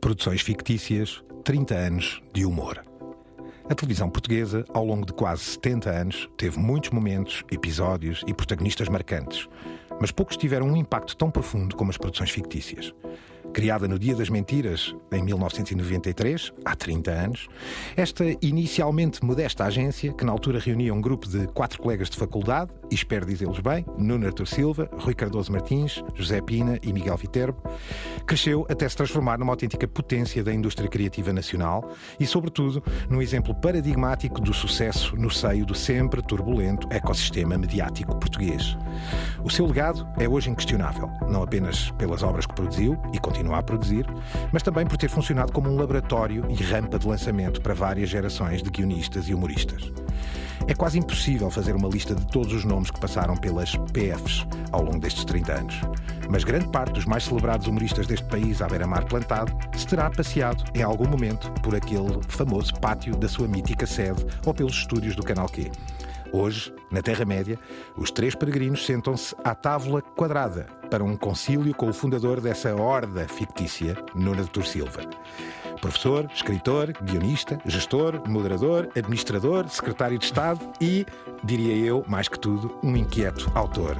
Produções fictícias, 30 anos de humor. A televisão portuguesa, ao longo de quase 70 anos, teve muitos momentos, episódios e protagonistas marcantes, mas poucos tiveram um impacto tão profundo como as produções fictícias. Criada no Dia das Mentiras, em 1993, há 30 anos, esta inicialmente modesta agência, que na altura reunia um grupo de quatro colegas de faculdade, e espero dizê-los bem, Nuno Artur Silva, Rui Cardoso Martins, José Pina e Miguel Viterbo, cresceu até se transformar numa autêntica potência da indústria criativa nacional e, sobretudo, num exemplo paradigmático do sucesso no seio do sempre turbulento ecossistema mediático português. O seu legado é hoje inquestionável, não apenas pelas obras que produziu e continua continua a produzir, mas também por ter funcionado como um laboratório e rampa de lançamento para várias gerações de guionistas e humoristas. É quase impossível fazer uma lista de todos os nomes que passaram pelas PFs ao longo destes 30 anos. Mas grande parte dos mais celebrados humoristas deste país à beira-mar plantado se terá passeado em algum momento por aquele famoso pátio da sua mítica sede ou pelos estúdios do Canal Q. Hoje, na Terra-média, os três peregrinos sentam-se à tábua quadrada para um concílio com o fundador dessa horda fictícia, Nuno Tur Silva. Professor, escritor, guionista, gestor, moderador, administrador, secretário de Estado e, diria eu, mais que tudo, um inquieto autor.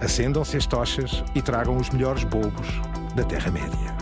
Acendam-se as tochas e tragam os melhores bobos da Terra-média.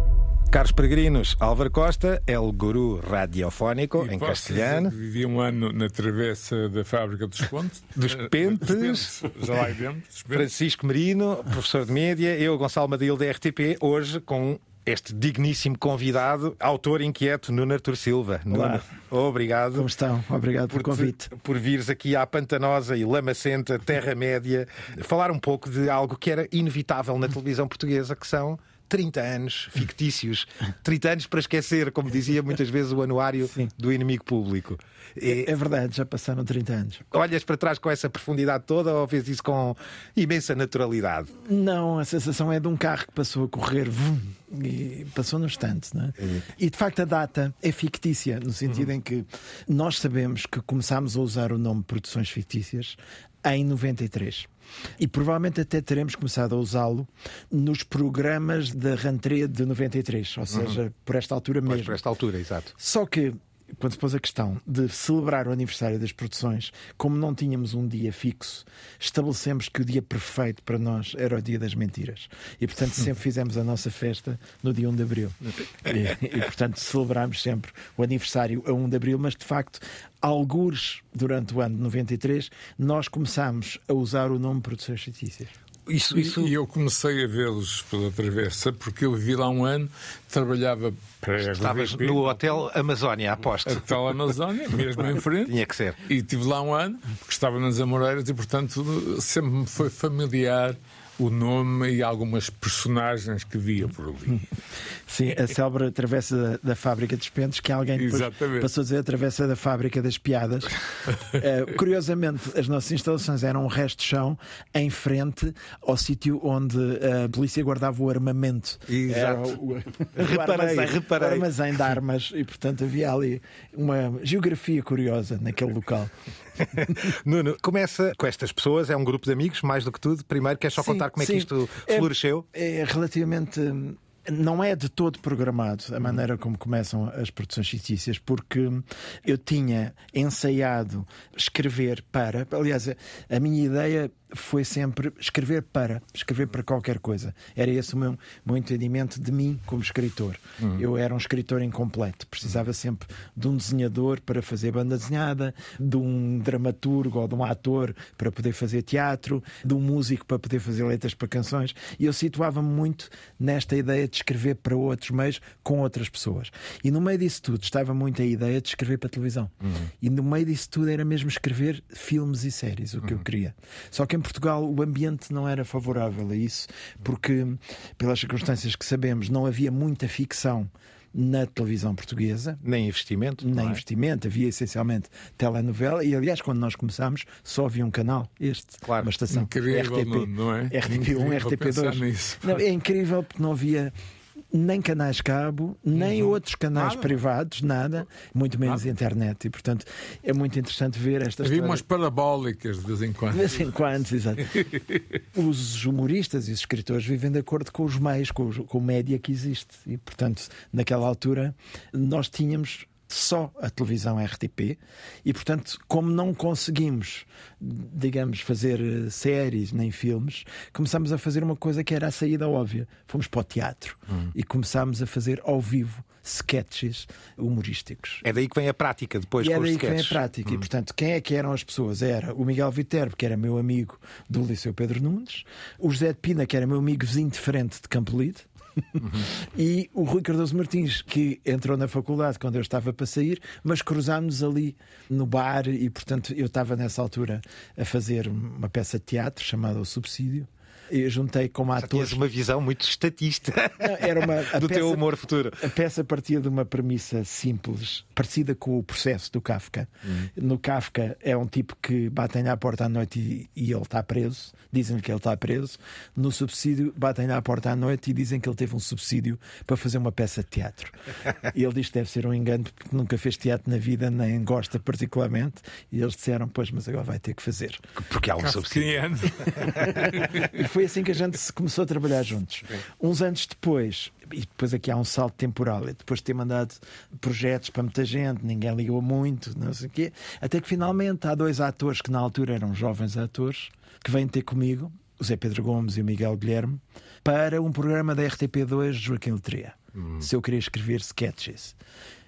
Caros peregrinos, Álvaro Costa é o guru radiofónico e em castelhano. Vivi um ano na travessa da fábrica dos Pontes. Dos Pentes. Já lá dentro. Francisco Merino, professor de média. Eu, Gonçalo Madil, da RTP. Hoje com este digníssimo convidado, autor inquieto, Nuno Artur Silva. Olá. Nuno, obrigado. Como estão? Obrigado pelo convite. Por vires aqui à pantanosa e lamacenta Terra-média falar um pouco de algo que era inevitável na televisão portuguesa, que são 30 anos fictícios, 30 anos para esquecer, como dizia muitas vezes o anuário Sim. do inimigo público. É, é, verdade, já passaram 30 anos. Olhas para trás com essa profundidade toda ou vês isso com imensa naturalidade? Não, a sensação é de um carro que passou a correr vum, e passou no instante. Não é? é? E de facto a data é fictícia, no sentido uhum. em que nós sabemos que começámos a usar o nome Produções Fictícias em 93. E provavelmente até teremos começado a usá-lo nos programas da rentrée de 93, ou seja, uhum. por esta altura mesmo. Pois por esta altura, exato. Só que quando se pôs a questão de celebrar o aniversário das produções, como não tínhamos um dia fixo, estabelecemos que o dia perfeito para nós era o dia das mentiras. E, portanto, sempre fizemos a nossa festa no dia 1 de abril. E, e portanto, celebramos sempre o aniversário a 1 de abril, mas de facto, algures durante o ano de 93, nós começámos a usar o nome Produções Fictícias. Isso, isso... E eu comecei a vê-los pela travessa porque eu vivi lá um ano, trabalhava para Estavas no Hotel Amazónia, aposto. Hotel Amazónia, mesmo em frente. Tinha que ser. E estive lá um ano, porque estava nas Amoreiras e, portanto, sempre me foi familiar o nome e algumas personagens que via por ali. Sim, a célebre travessa da, da fábrica de Pentes, que alguém passou a dizer a travessa da fábrica das piadas. uh, curiosamente, as nossas instalações eram um resto de chão em frente ao sítio onde a polícia guardava o armamento. Exato. O, o, reparei, armazém, reparei. O armazém de armas e, portanto, havia ali uma geografia curiosa naquele local. Nuno, começa com estas pessoas, é um grupo de amigos, mais do que tudo. Primeiro, queres só sim, contar como sim. é que isto floresceu? É, é relativamente não é de todo programado a maneira como começam as produções fictícias, porque eu tinha ensaiado escrever para. Aliás, a minha ideia foi sempre escrever para, escrever para qualquer coisa. Era esse o meu, meu entendimento de mim como escritor. Uhum. Eu era um escritor incompleto, precisava sempre de um desenhador para fazer banda desenhada, de um dramaturgo ou de um ator para poder fazer teatro, de um músico para poder fazer letras para canções. E eu situava-me muito nesta ideia de escrever para outros meios com outras pessoas. E no meio disso tudo estava muito a ideia de escrever para televisão. Uhum. E no meio disso tudo era mesmo escrever filmes e séries, o que uhum. eu queria. Só que Portugal o ambiente não era favorável a isso, porque, pelas circunstâncias que sabemos, não havia muita ficção na televisão portuguesa. Nem investimento. Nem é? investimento, havia essencialmente telenovela. E aliás, quando nós começámos, só havia um canal, este, claro. uma estação. Incrível, RTP, não é? RTP1, RTP2. Não, é incrível porque não havia nem canais cabo, nem outros canais Nada. privados, nada, muito menos internet. E, portanto, é muito interessante ver esta Havia umas parabólicas de vez em quando. De vez em quando, exato. Os humoristas e os escritores vivem de acordo com os meios, com, os- com o média que existe. E, portanto, naquela altura, nós tínhamos só a televisão RTP e, portanto, como não conseguimos, digamos, fazer eh, séries nem filmes, começámos a fazer uma coisa que era a saída óbvia. Fomos para o teatro e começámos a fazer ao vivo sketches humorísticos. É daí que vem a prática depois E é daí que vem a prática. E, portanto, quem é que eram as pessoas? Era o Miguel Viterbo, que era meu amigo do Liceu Pedro Nunes, o José de Pina, que era meu amigo vizinho de frente de Campolide, e o Rui Cardoso Martins, que entrou na faculdade quando eu estava para sair, mas cruzámos ali no bar e, portanto, eu estava nessa altura a fazer uma peça de teatro chamada O Subsídio. Eu juntei como ator. tinhas uma visão muito estatista Não, era uma, do teu peça- humor futuro. a peça partia de uma premissa simples, parecida com o processo do Kafka. No Kafka é um tipo que batem-lhe à porta à noite e, e ele está preso, dizem-lhe que ele está preso. No subsídio, batem-lhe à porta à noite e dizem que ele teve um subsídio para fazer uma peça de teatro. E ele diz que deve ser um engano porque nunca fez teatro na vida, nem gosta particularmente. E eles disseram: Pois, mas agora vai ter que fazer. Porque há um subsídio. Kafkiano. E foi assim que a gente se começou a trabalhar juntos. Uns anos depois, e depois aqui há um salto temporal, e depois de ter mandado projetos para muita gente, ninguém ligou muito, não sei o quê, até que finalmente há dois atores que na altura eram jovens atores, que vêm ter comigo, o Zé Pedro Gomes e o Miguel Guilherme, para um programa da RTP2 de Joaquim Letria. Se eu queria escrever sketches.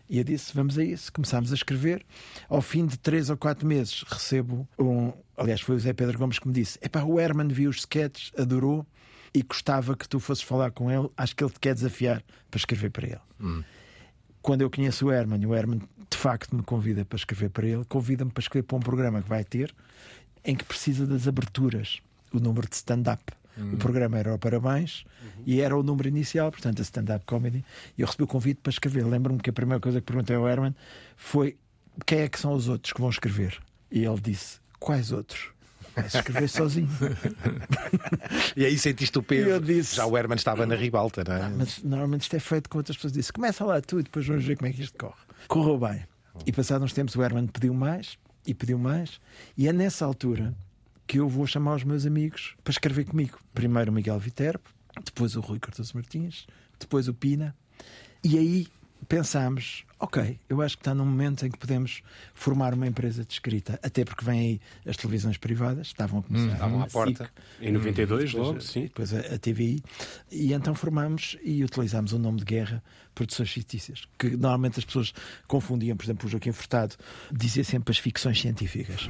E eu disse: vamos a isso. Começámos a escrever. Ao fim de três ou quatro meses, recebo um. Aliás, foi o Zé Pedro Gomes que me disse: Epá, o Herman viu os sketches, adorou e gostava que tu fosses falar com ele. Acho que ele te quer desafiar para escrever para ele. Quando eu conheço o Herman, o Herman de facto me convida para escrever para ele, convida-me para escrever para um programa que vai ter em que precisa das aberturas, o número de stand-up. O programa era o Parabéns e era o número inicial, portanto, a stand-up comedy. E eu recebi o convite para escrever. Lembro-me que a primeira coisa que perguntei ao Herman foi quem é que são os outros que vão escrever? E ele disse: Quais outros? Vais escrever sozinho. E aí sentiste o peso. Disse- Já o Herman estava na ribalta, não é? Mas normalmente isto é feito com outras pessoas. Disse: Começa lá tu e depois vamos ver como é que isto corre. Correu bem. E passados uns tempos o Herman pediu mais e pediu mais. E é nessa altura que eu vou chamar os meus amigos para escrever comigo. Primeiro o Miguel Viterbo, depois o Rui Cardoso Martins, depois o Pina. E aí pensámos, ok, eu acho que está num momento em que podemos formar uma empresa de escrita, até porque vêm aí as televisões privadas, estavam a começar estavam à a porta. SIC, Em 92, depois, logo, sim. depois a, a TVI, e então formamos e utilizámos o nome de guerra Produções Fictícias, que normalmente as pessoas confundiam, por exemplo, o Joaquim Furtado dizia sempre as ficções científicas.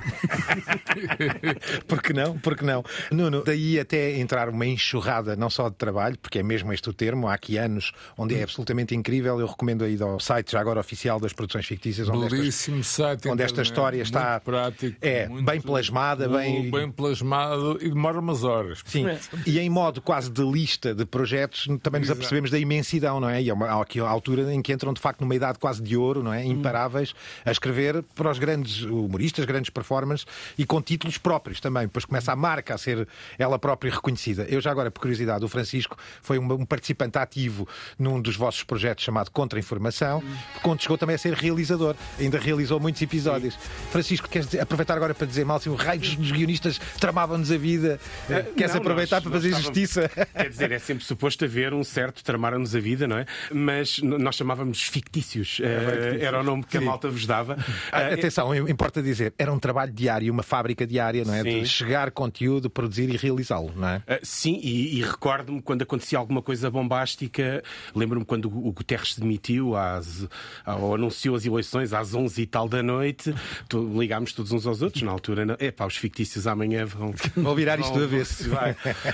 Porque não? Porque não? Nuno, daí até entrar uma enxurrada, não só de trabalho, porque é mesmo este o termo, há aqui anos, onde é absolutamente incrível. Eu recomendo aí ao site já agora oficial das produções fictícias, onde estas, site. onde esta internet, história está- prático, é, muito- bem plasmada, bem- bem plasmado e demora umas horas. Sim, e em modo quase de lista de projetos, também nos Exato. apercebemos da imensidão, não é? E é uma, aqui a altura em que entram de facto numa idade quase de ouro, não é? Imparáveis, a escrever para os grandes humoristas, grandes performances e com títulos próprios também. Depois começa a marca a ser ela própria reconhecida. Eu já agora, por curiosidade, o Francisco foi um, um participante ativo num dos vossos projetos chamado Contra-Informação, quando chegou também a ser realizador. Ainda realizou muitos episódios. Francisco, queres dizer- aproveitar agora para dizer mal se o raio dos guionistas tramavam-nos a vida? Eh, Queres Não, aproveitar nós- para fazer estávamos- justiça? Quer dizer, é sempre suposto haver um certo tramar-nos a vida, não é? Mas nós chamávamos fictícios. Eh, era o nome que a Sim. malta vos dava. Ah, Eh, Atenção, importa dizer, era um trabalho diário, uma fábrica diária, não é? Sim. De chegar conteúdo, produzir e realizá-lo, não é? Uh, sim, e, e recordo-me quando acontecia alguma coisa bombástica. Lembro-me quando o o Guterres se demitiu às, ou anunciou as eleições às 11 e tal da noite. Tu- ligámos todos uns aos outros na altura. É pá, os fictícios amanhã vão. Virar isto do avesso.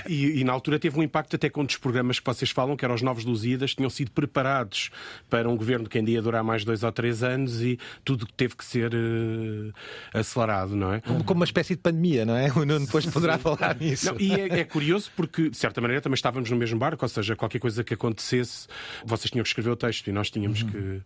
E, e na altura teve um impacto até com um dos programas que vocês falam, que eram os Novos Lusíadas, tinham sido preparados para um governo que ainda ia durar mais dois ou três anos e tudo teve que ser eh, acelerado, não é? Como, uma espécie de pandemia, não é? O Nuno depois poderá falar nisso. Não, e é, é curioso porque, de certa maneira, também estávamos no mesmo barco, ou seja, qualquer coisa que acontecesse, vocês tinham que escrever o texto e nós tínhamos que,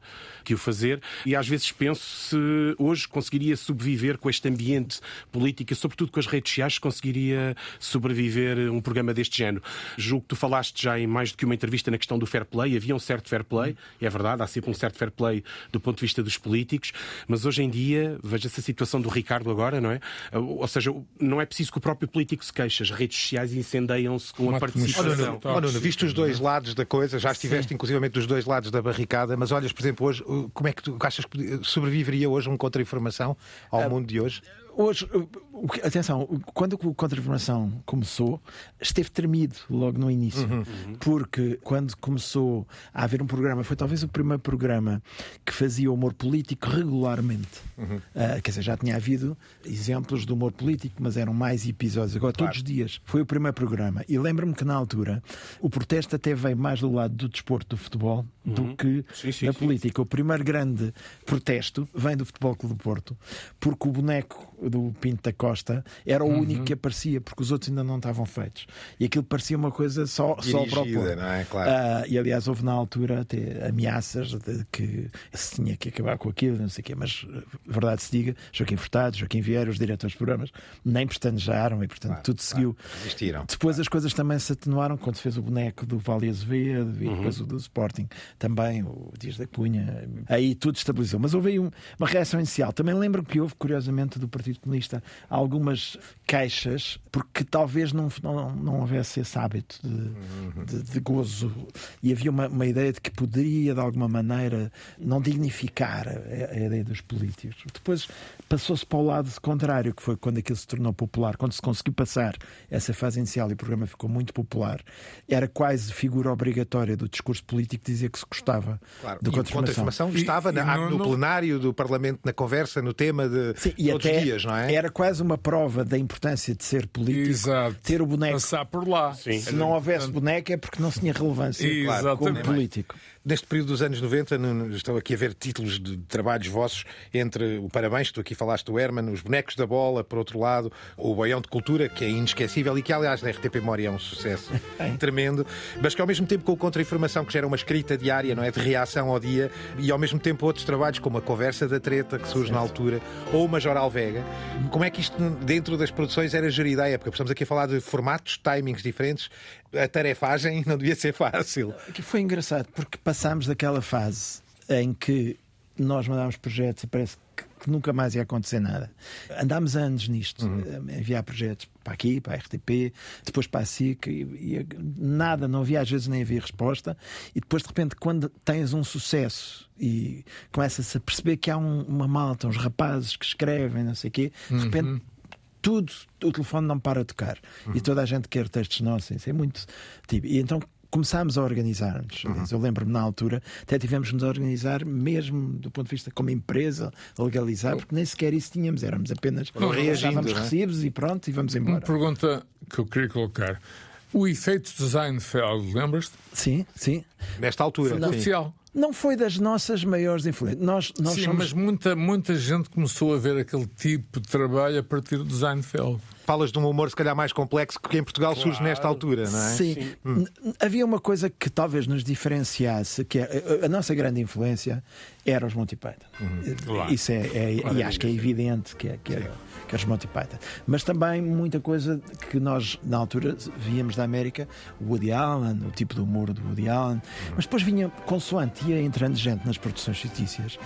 que o fazer. E às vezes penso se hoje conseguiria sobreviver com este ambiente político, sobretudo com as redes sociais, conseguiria sobreviver um programa deste género. Julgo que tu falaste já em mais do que uma entrevista na questão do fair play. Havia um certo fair play, é verdade, há sempre um certo fair play do ponto de vista dos políticos, mas hoje em dia, veja-se a situação do Ricardo agora, não é? Ou seja, não é preciso que o próprio político se queixe, as redes sociais incendeiam-se com Uma a participação. atmosfera Oh, Nuno, viste os dois lados da coisa, já estiveste inclusivamente dos dois lados da barricada, mas olhas, por exemplo, hoje, uh, como é que tu achas que sobreviveria hoje um contra-informação ao mundo de hoje? Hoje, atenção, quando o Contra-Informação começou, esteve tremido logo no início. Porque quando começou a haver um programa, foi talvez o primeiro programa que fazia humor político regularmente. Ah, quer dizer, já tinha havido exemplos de humor político, mas eram mais episódios. Agora, todos os dias, foi o primeiro programa. E lembro-me que na altura o protesto até veio mais do lado do desporto do futebol do que Sim, sim, sim. política. O primeiro grande protesto vem do Futebol Clube do Porto, porque o boneco do Pinto da Costa era o único que aparecia, porque os outros ainda não estavam feitos. E aquilo parecia uma coisa só, só para o Dirigida, Porto. não é? Claro. Ah, e aliás, houve na altura até ameaças de que se tinha que acabar com aquilo, não sei o quê, mas verdade se diga, Joaquim Furtado, Joaquim Vieira, os diretores de programas, nem pestanejaram e, portanto, tudo seguiu. Existiram. Depois as coisas também se atenuaram quando se fez o boneco do Vale Azevedo e depois o do Sporting também, o Dias da Cunha. Aí tudo estabilizou. Mas houve aí um- uma reação inicial. Também lembro que houve, curiosamente, do Partido Comunista algumas queixas, porque talvez não, não, não houvesse esse hábito de, de- de gozo. E havia uma, uma ideia de que poderia, de alguma maneira, não dignificar a, a ideia dos políticos. Depois passou-se para o lado contrário, que foi quando aquilo se tornou popular, quando se conseguiu passar essa fase inicial e o programa ficou muito popular, era quase figura obrigatória do discurso político dizer que se gostava Claro. do E o contra-informação estava e na- não- no não- plenário do Parlamento, na conversa, no tema de Sim, e todos até os dias, não é? era quase uma prova da importância de ser político, Exato. ter o boneco. Passar por lá. Se não houvesse boneco é porque não se tinha relevância Exatamente. como político. Neste período dos anos 90, Nuno, estou aqui a ver títulos de trabalhos vossos entre o Parabéns, tu aqui falaste do Herman, os Bonecos da Bola, por outro lado, o Boião de Cultura, que é inesquecível e que, aliás, na RTP Memória é um sucesso tremendo, mas que ao mesmo tempo com o Contra-Informação, que gera uma escrita diária, não é? De reação ao dia, e ao mesmo tempo outros trabalhos, como a Conversa da Treta, que surge na altura, ou o Major Alvega. Como é que isto, dentro das produções, era gerido à época? Porque Estamos aqui a falar de formatos, timings diferentes, a tarefagem não devia ser fácil. Que foi engraçado porque passámos daquela fase em que nós mandámos projetos e parece que, que nunca mais ia acontecer nada. Andámos anos nisto, a enviar projetos para aqui, para a RTP, depois para a SIC, e, e nada, não havia às vezes nem havia resposta. E depois, de repente, quando tens um sucesso e começa-se a perceber que há um- uma malta, uns rapazes que escrevem, não sei o quê, de repente tudo, o telefone não para de tocar. E toda a gente quer textos nossos. Isso é muito. Tipo, e então começámos a organizar-nos. Aliás, Eu lembro-me na altura, até tivemos que nos organizar mesmo do ponto de vista como empresa, legalizar, porque nem sequer isso tínhamos, éramos apenas reagindo, não é? recibos e pronto, e vamos Uma embora. pergunta que eu queria colocar. O efeito de Seinfeld, lembras-te? Sim, sim. Nesta altura. Oficial. Não foi das nossas maiores influências. Nós, nós Sim, somos. mas muita, muita gente começou a ver aquele tipo de trabalho a partir do Seinfeld. Falas de um humor, se calhar, mais complexo que em Portugal surge nesta altura, não é? Sim. N- Havia uma coisa que talvez nos diferenciasse, que é, a, a nossa grande influência era os Monty Python. Claro. Isso é, é- e acho que é evidente que é, que, é, que é os Monty Python. Mas também muita coisa que nós, na altura, víamos da América, o Woody Allen, o tipo de humor do Woody Allen, mas depois vinha, consoante, ia entrando gente nas produções fictícias,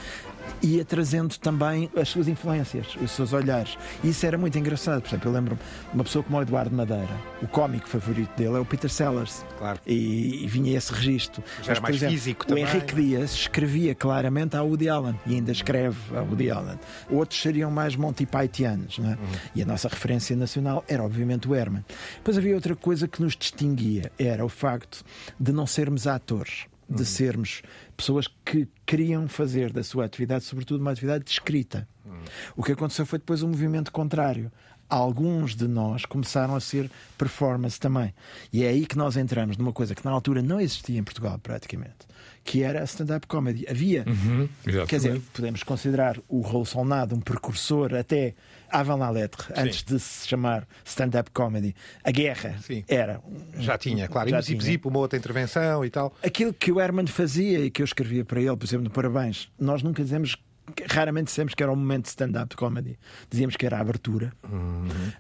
ia trazendo também as suas influências, os seus olhares. E isso era muito engraçado. Por exemplo, eu lembro-me uma pessoa como o Eduardo Madeira, o cómico favorito dele é o Peter Sellers. Claro. E, e vinha esse registro. Já por mais físico o também. Henrique Dias escrevia claramente a Woody Allen e ainda escreve a Woody Allen. Outros seriam mais Monty Pythianos, não é? Uhum. E a nossa referência nacional era, obviamente, o Herman. Depois havia outra coisa que nos distinguia, era o facto de não sermos atores. Uhum. De sermos pessoas que queriam fazer da sua atividade, sobretudo, uma atividade de escrita. Uhum. O que aconteceu foi depois um movimento contrário. alguns de nós começaram a ser performance também. E é aí que nós entramos numa coisa que na altura não existia em Portugal praticamente, que era a stand-up comedy. Havia, Uhum, quer dizer, podemos considerar o Raul Solnado um precursor até avant la lettre, antes de se chamar stand-up comedy. A guerra Sim. era. Já tinha, claro. Já e tinha. zip, uma outra intervenção e tal. Aquilo que o Herman fazia e que eu escrevia para ele, por exemplo, no Parabéns, nós nunca dizemos, raramente dissemos que era um momento de stand-up comedy. Dizíamos que era a abertura.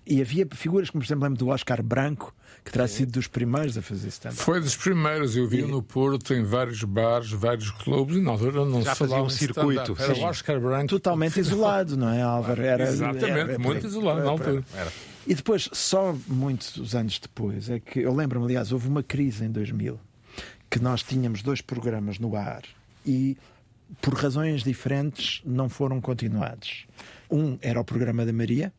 E havia figuras como, por exemplo, lembro do Oscar Branco, que terá sido dos primeiros a fazer stand-up. Foi dos primeiros, eu vi no Porto, em vários bares, vários clubes, e na altura não Já se fazia falava um circuito. Era sim. o Oscar Branco. Totalmente isolado, não é, Álvaro? Era, Exatamente, era- muito isolado na altura. E depois, só muitos anos depois, é que eu lembro-me, aliás, houve uma crise em 2000 que nós tínhamos dois programas no ar e, por razões diferentes, não foram continuados. Um era o programa da Maria,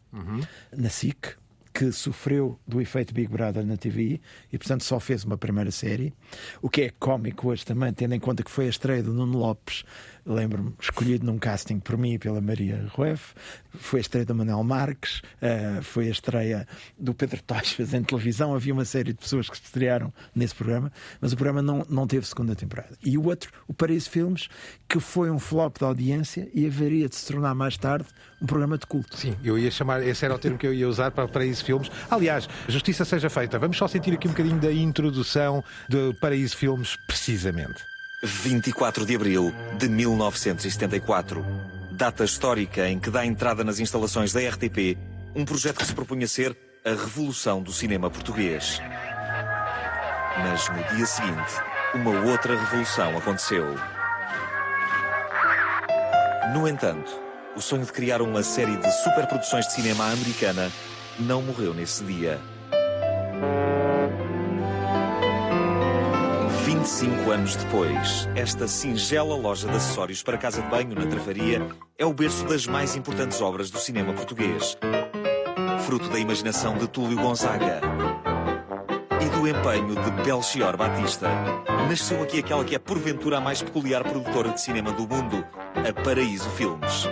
na SIC, que sofreu do efeito Big Brother na TV e, portanto, só fez uma primeira série. O que é cómico hoje também, tendo em conta que foi a estreia do Nuno Lopes, lembro-me, escolhido num casting por mim e pela Maria Rueff, foi a estreia do Manuel Marques, eh, foi a estreia do Pedro Tochas em televisão. Havia uma série de pessoas que se estrearam nesse programa, mas o programa não, não teve segunda temporada. E o outro, o Paraíso Filmes, que foi um flop da audiência e haveria de se tornar mais tarde um programa de culto. Sim, eu ia chamar, esse era o termo que eu ia usar para, para esses filmes. Aliás, justiça seja feita. Vamos só sentir aqui um bocadinho da introdução de Paraíso Filmes, precisamente. 24 de abril de 1974. Data histórica em que dá entrada nas instalações da RTP um projeto que se propunha ser a revolução do cinema português. Mas no dia seguinte, uma outra revolução aconteceu. No entanto, o sonho de criar uma série de superproduções de cinema americana não morreu nesse dia. 25 anos depois, esta singela loja de acessórios para casa de banho na Travaria é o berço das mais importantes obras do cinema português. Fruto da imaginação de Túlio Gonzaga e do empenho de Belchior Batista, nasceu aqui aquela que é porventura a mais peculiar produtora de cinema do mundo, a Paraíso Filmes.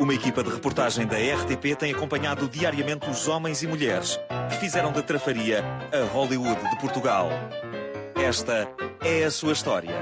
Uma equipa de reportagem da RTP tem acompanhado diariamente os homens e mulheres que fizeram da Trafaria a Hollywood de Portugal. Esta é a sua história.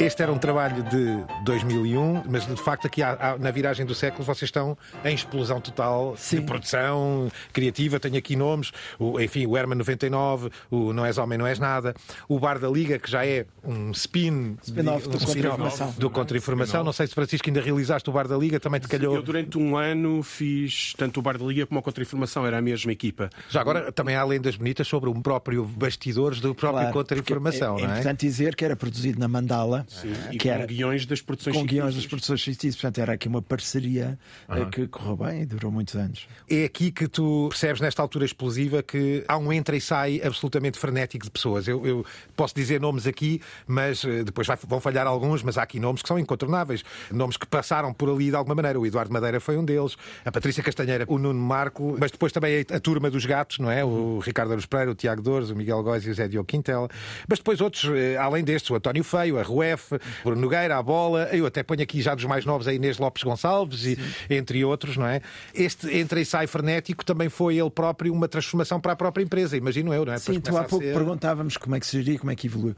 Este era um trabalho de 2001, mas de facto aqui há- há- na viragem do século vocês estão em explosão total de Sim. produção criativa. Tenho aqui nomes, o, enfim, o Herman 99, o Não És Homem, Não És Nada, o Bar da Liga, que já é um spin Spin-off do um Contra-Informação. do Contra-Informação. Não sei se Francisco ainda realizaste o Bar da Liga, também te calhou. Eu durante um ano fiz tanto o Bar da Liga como a Contra-Informação, era a mesma equipa. Já agora também há lendas bonitas sobre o próprio bastidores do próprio Claro, Contra-Informação, porque é, é não é? importante dizer que era produzido na Mandala, E que com era guiões das produções com guiões das produções fictícias. Portanto, era aqui uma parceria eh, que correu bem e durou muitos anos. É aqui que tu percebes, nesta altura explosiva, que há um entra e sai absolutamente frenético de pessoas. Eu, eu posso dizer nomes aqui, mas eh, depois vai- vão falhar alguns, mas há aqui nomes que são incontornáveis. Nomes que passaram por ali de alguma maneira. O Eduardo Madeira foi um deles, a Patrícia Castanheira, o Nuno Marco, mas depois também a, a turma dos gatos, não é? O Ricardo Aruz Pereira, o Tiago Dores, o Miguel Góis e o Zé Diogo Quintela. Mas depois outros, eh, além destes, o António Feio, a Ruef, Bruno Nogueira, a Bola. Eu até ponho aqui já dos mais novos a Inês Lopes Gonçalves, e, entre outros, não é? Este entra e sai frenético também foi ele próprio uma transformação para a própria empresa, imagino eu, não é? Sim, tu há pouco ser- perguntávamos como é que se geria, como é que evoluiu.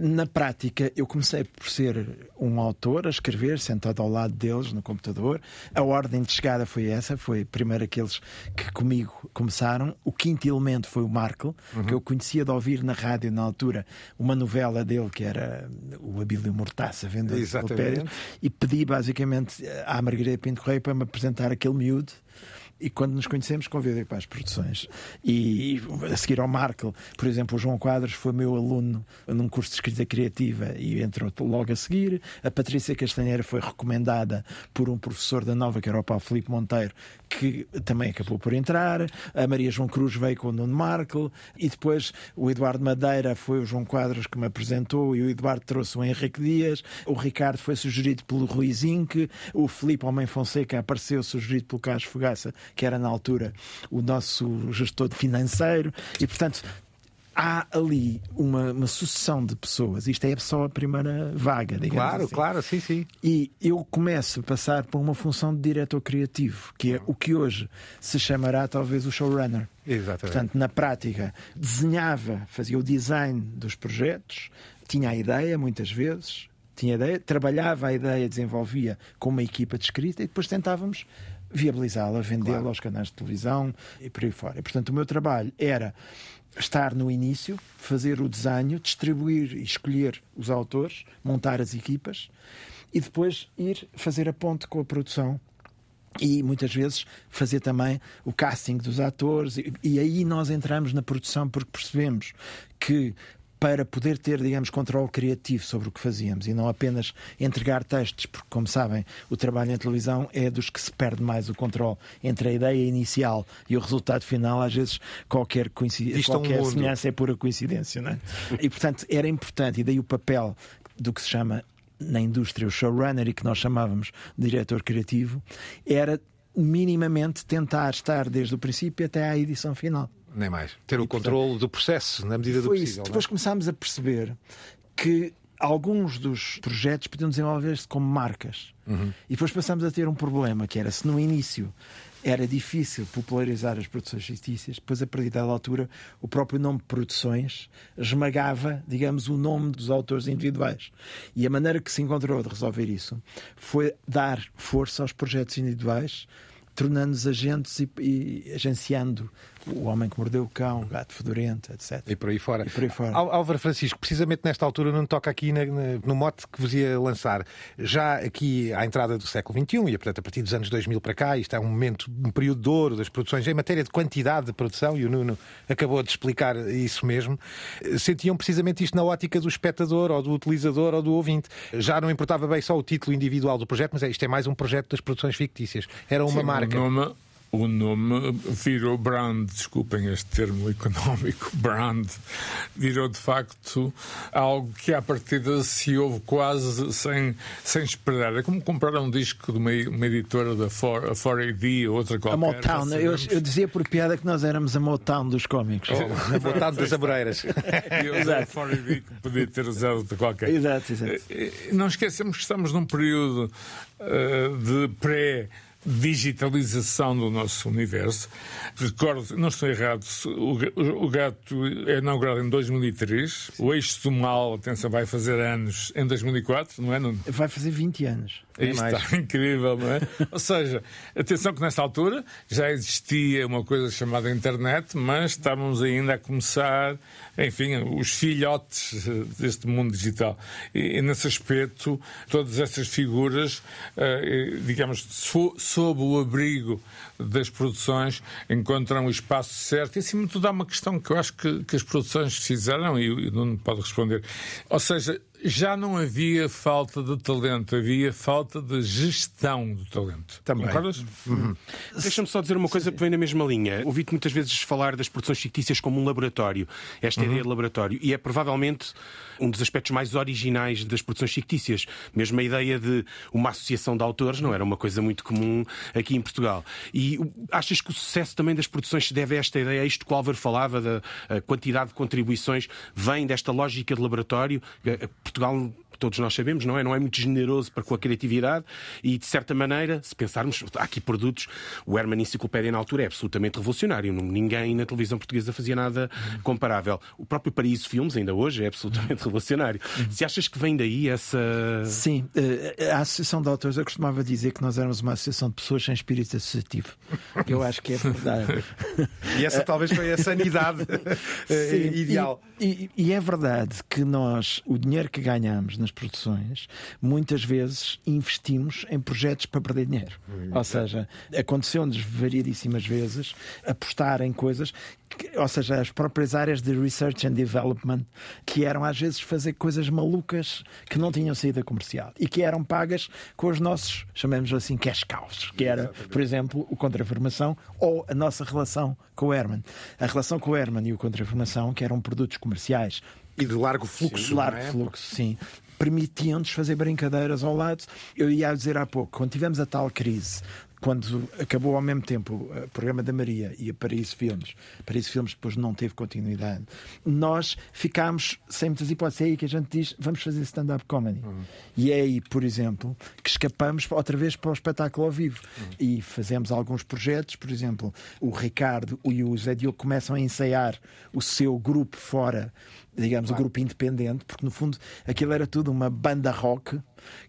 Na prática, eu comecei por ser um autor a escrever, sentado ao lado deles no computador. A ordem de chegada foi essa, foi primeiro aqueles que comigo começaram. O quinto elemento foi o Marco, Uhum. que eu conhecia de ouvir na rádio na altura uma novela dele que era o Abílio Mortaça, vendedor de e pedi basicamente à Margarida Pinto Correia para me apresentar aquele miúdo. E quando nos conhecemos, convidei para as produções. E, e a seguir ao Markel, por exemplo, o João Quadros foi meu aluno num curso de escrita criativa e entrou logo a seguir. A Patrícia Castanheira foi recomendada por um professor da Nova, que era o Paulo Filipe Monteiro, que também acabou por entrar. A Maria João Cruz veio com o Nuno Markel. E depois o Eduardo Madeira foi o João Quadros que me apresentou e o Eduardo trouxe o Henrique Dias. O Ricardo foi sugerido pelo Rui Zinck. O Filipe Homem Fonseca apareceu sugerido pelo Carlos Fogaça, que era na altura o nosso gestor financeiro. E, portanto, há ali uma, uma sucessão de pessoas. Isto é só a primeira vaga, digamos Claro, assim. claro, sim, sim. E eu começo a passar por uma função de diretor criativo, que é o que hoje se chamará talvez o showrunner. Exatamente. Portanto, na prática, desenhava, fazia o design dos projetos, tinha a ideia muitas vezes, tinha a ideia, trabalhava a ideia, desenvolvia com uma equipa de escrita e depois tentávamos viabilizá-la, vendê-la aos canais de televisão e por aí fora. E, portanto, o meu trabalho era estar no início, fazer o desenho, distribuir e escolher os autores, montar as equipas e depois ir fazer a ponte com a produção e muitas vezes fazer também o casting dos atores e, e aí nós entramos na produção porque percebemos que para poder ter, digamos, controle criativo sobre o que fazíamos e não apenas entregar textos, porque, como sabem, o trabalho em televisão é dos que se perde mais o controle entre a ideia inicial e o resultado final. Às vezes, qualquer, coincidência, é um qualquer mundo. semelhança é pura coincidência, não é? E, portanto, era importante, e daí o papel do que se chama na indústria o showrunner e que nós chamávamos de diretor criativo, era minimamente tentar estar desde o princípio até à edição final. Nem mais. Ter o controle do processo na medida do possível. isso. é? Depois começámos a perceber que alguns dos projetos podiam desenvolver-se como marcas. Uhum. E depois passámos a ter um problema, que era se no início era difícil popularizar as produções fictícias, depois a partir da altura o próprio nome produções esmagava, digamos, o nome dos autores individuais. E a maneira que se encontrou de resolver isso foi dar força aos projetos individuais, tornando-nos agentes e, e agenciando o homem que mordeu o cão, o gato fedorento, etc. E por aí fora. E por aí fora. Ál- Álvaro Francisco, precisamente nesta altura, não toca aqui na- na- no mote que vos ia lançar. Já aqui à entrada do século XXI, e portanto a partir dos anos 2000 para cá, isto é um momento, um período de ouro das produções em matéria de quantidade de produção, e o Nuno acabou de explicar isso mesmo. Sentiam precisamente isto na ótica do espectador, ou do utilizador, ou do ouvinte. Já não importava bem só o título individual do projeto, mas é, isto é mais um projeto das produções fictícias. Era uma Sim, marca. Nome, o nome virou brand, desculpem este termo económico, brand, virou de facto algo que à partida se ouve quase sem, sem esperar. É como comprar um disco de uma, uma editora da 4, a 4AD ou outra A qualquer. Motown, já eu, eu dizia por piada que nós éramos a Motown dos cómicos. Na vontade das Amoreiras. Eu a 4AD que podia ter usado outra qualquer. Exato, exato. Eh, Não esquecemos que estamos num período eh, de pré-digitalização do nosso universo. Recordo, não estou errado, o, ga- o gato é inaugurado em 2003. O Eixo do Mal, atenção, vai fazer anos em 2004, não é? Não, Vai fazer 20 anos. Isto mais. está incrível, não é? Ou seja, atenção que nesta altura já existia uma coisa chamada internet, mas estávamos ainda a começar, enfim, os filhotes deste mundo digital. E, e nesse aspecto, todas estas figuras, eh, digamos, so- sob o abrigo das produções, encontram o espaço certo. E, acima de tudo, há uma questão que eu acho que, que as produções fizeram, e o Nuno pode responder. Ou seja, já não havia falta de talento, havia falta de gestão do talento. Também. Concordas? Deixa-me só dizer uma coisa que vem na mesma linha. Ouvi-te muitas vezes falar das produções fictícias como um laboratório. Esta ideia de laboratório. E é provavelmente um dos aspectos mais originais das produções fictícias. Mesmo a ideia de uma associação de autores não era uma coisa muito comum aqui em Portugal. E achas que o sucesso também das produções se deve a esta ideia, a isto que o Álvaro falava, da quantidade de contribuições, vem desta lógica de laboratório? Portugal todos nós sabemos, não é? Não é muito generoso para com a criatividade e, de certa maneira, se pensarmos, há aqui produtos, o Herman Enciclopédia na altura é absolutamente revolucionário. Ninguém na televisão portuguesa fazia nada comparável. O próprio Paraíso Filmes, ainda hoje, é absolutamente revolucionário. Se achas que vem daí essa. Sim, eh, a Associação de Autores, eu costumava dizer que nós éramos uma associação de pessoas sem espírito associativo. Eu acho que é verdade. E essa talvez foi a sanidade eh, Sim, ideal. E, e- e é verdade que nós, o dinheiro que ganhamos nas produções, muitas vezes investimos em projetos para perder dinheiro. Ou seja, aconteceu-nos variedíssimas vezes apostar em coisas. que- Ou seja, as próprias áreas de research and development que eram às vezes fazer coisas malucas que não tinham saída comercial e que eram pagas com os nossos, chamemos assim, cash cows, que era, por exemplo, o Contraformação ou a nossa relação com o Herman. A relação com o Herman e o Contraformação, que eram produtos comerciais E de largo fluxo. de largo é? fluxo, sim. Permitiam-nos fazer brincadeiras ao lado. Eu ia dizer há pouco, quando tivemos a tal crise quando acabou ao mesmo tempo o programa da Maria e a Paraíso Filmes, Paraíso Filmes depois não teve continuidade, nós ficámos sem muitas hipóteses. É aí que a gente diz: vamos fazer stand-up comedy. Uhum. E é aí, por exemplo, que escapamos outra vez para o espetáculo ao vivo. Uhum. E fazemos alguns projetos, por exemplo, o Ricardo e o Zé Diogo começam a ensaiar o seu grupo fora digamos, claro. o grupo independente, porque no fundo aquilo era tudo uma banda rock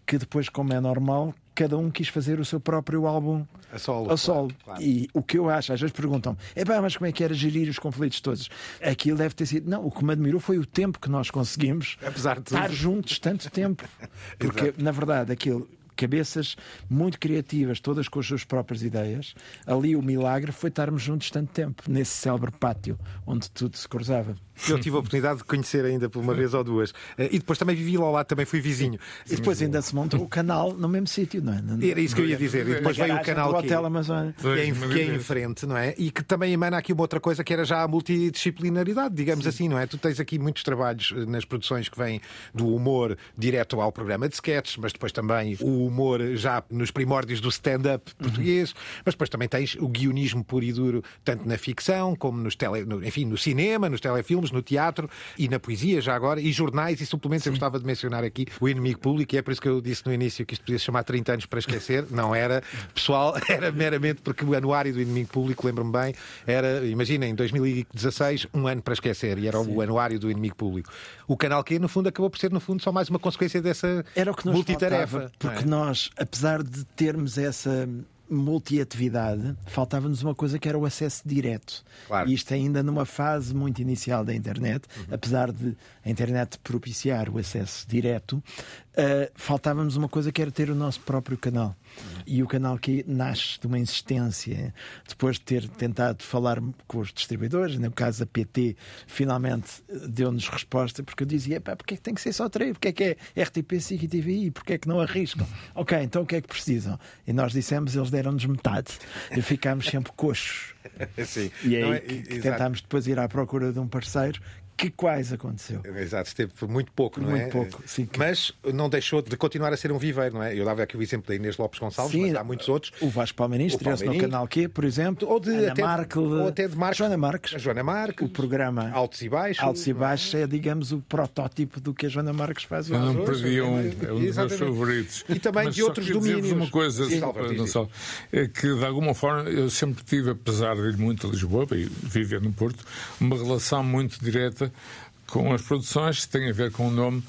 que depois, como é normal, cada um quis fazer o seu próprio álbum a solo. A solo. Claro, claro. E o que eu acho, às vezes perguntam é pá, mas como é que era gerir os conflitos todos? Aquilo deve ter sido. Não, o que me admirou foi o tempo que nós conseguimos Apesar de estar juntos tanto tempo. Porque, na verdade, aquilo cabeças muito criativas, todas com as suas próprias ideias. Ali o milagre foi estarmos juntos tanto tempo, nesse célebre pátio onde tudo se cruzava eu tive a oportunidade de conhecer ainda por uma vez ou duas. Eh, e depois também vivi lá ao lado, também fui vizinho. E depois ainda se montou o canal no mesmo sítio, não é? Era isso que eu ia dizer. E depois veio o canal que, Hotel Amazônia. que, é em, que é em frente, não é? E que também emana aqui uma outra coisa que era já a multidisciplinaridade, digamos Sim. assim, não é? Tu tens aqui muitos trabalhos eh, nas produções que vêm do humor direto ao programa de sketches, mas depois também o humor já nos primórdios do stand-up português, uhum. mas depois também tens o guionismo puro e duro, tanto na ficção como nos tele, no, enfim, no cinema, nos telefilmes, no teatro e na poesia, já agora, e jornais e suplementos. Sim. Eu gostava de mencionar aqui o inimigo público, e é por isso que eu disse no início que isto podia se chamar 30 anos para esquecer. Não era, pessoal, era meramente porque o anuário do inimigo público, lembro-me bem, era, imagina, em 2016, um ano para esquecer, e era Sim. o anuário do inimigo público. O canal que no fundo, acabou por ser, no fundo, só mais uma consequência dessa era o que nos multitarefa. Faltava, porque é? Nós, apesar de termos essa multiatividade, faltava-nos uma coisa que era o acesso direto. Claro. E isto ainda numa fase muito inicial da internet, uhum. apesar de a internet propiciar o acesso direto, uh, faltava-nos uma coisa que era ter o nosso próprio canal. E o canal que nasce de uma insistência, depois de ter tentado falar com os distribuidores, no caso a PT, finalmente deu-nos resposta, porque eu dizia: pá, porque é que tem que ser só três? Porque é que é RTP, SIC e TVI? Porque é que não arriscam? ok, então o que é que precisam? E nós dissemos, eles deram-nos metade. E ficámos sempre coxos. Sim. E aí é, tentámos depois ir à procura de um parceiro que quase aconteceu. Exato, esteve muito pouco, não muito é? Muito pouco, sim. Mas não deixou de continuar a ser um viveiro, não é? Eu dava aqui o exemplo da Inês Lopes Gonçalves, sim, mas há muitos outros. O Vasco Palmeirinho estreou-se no Canal Q, por exemplo, ou de Ana até, Markel, ou até de Marques, Joana Marques. A Joana Marques. O programa Altos e Baixos. Altos e Baixos é, digamos, o protótipo do que a Joana Marques faz hoje. Não perdi um, é um dos meus favoritos. E também mas de outros domínios. uma coisa, sim, Gonçalo, é que de alguma forma eu sempre tive, apesar de ir muito a Lisboa e viver no Porto, uma relação muito direta com as produções, que tem a ver com um nome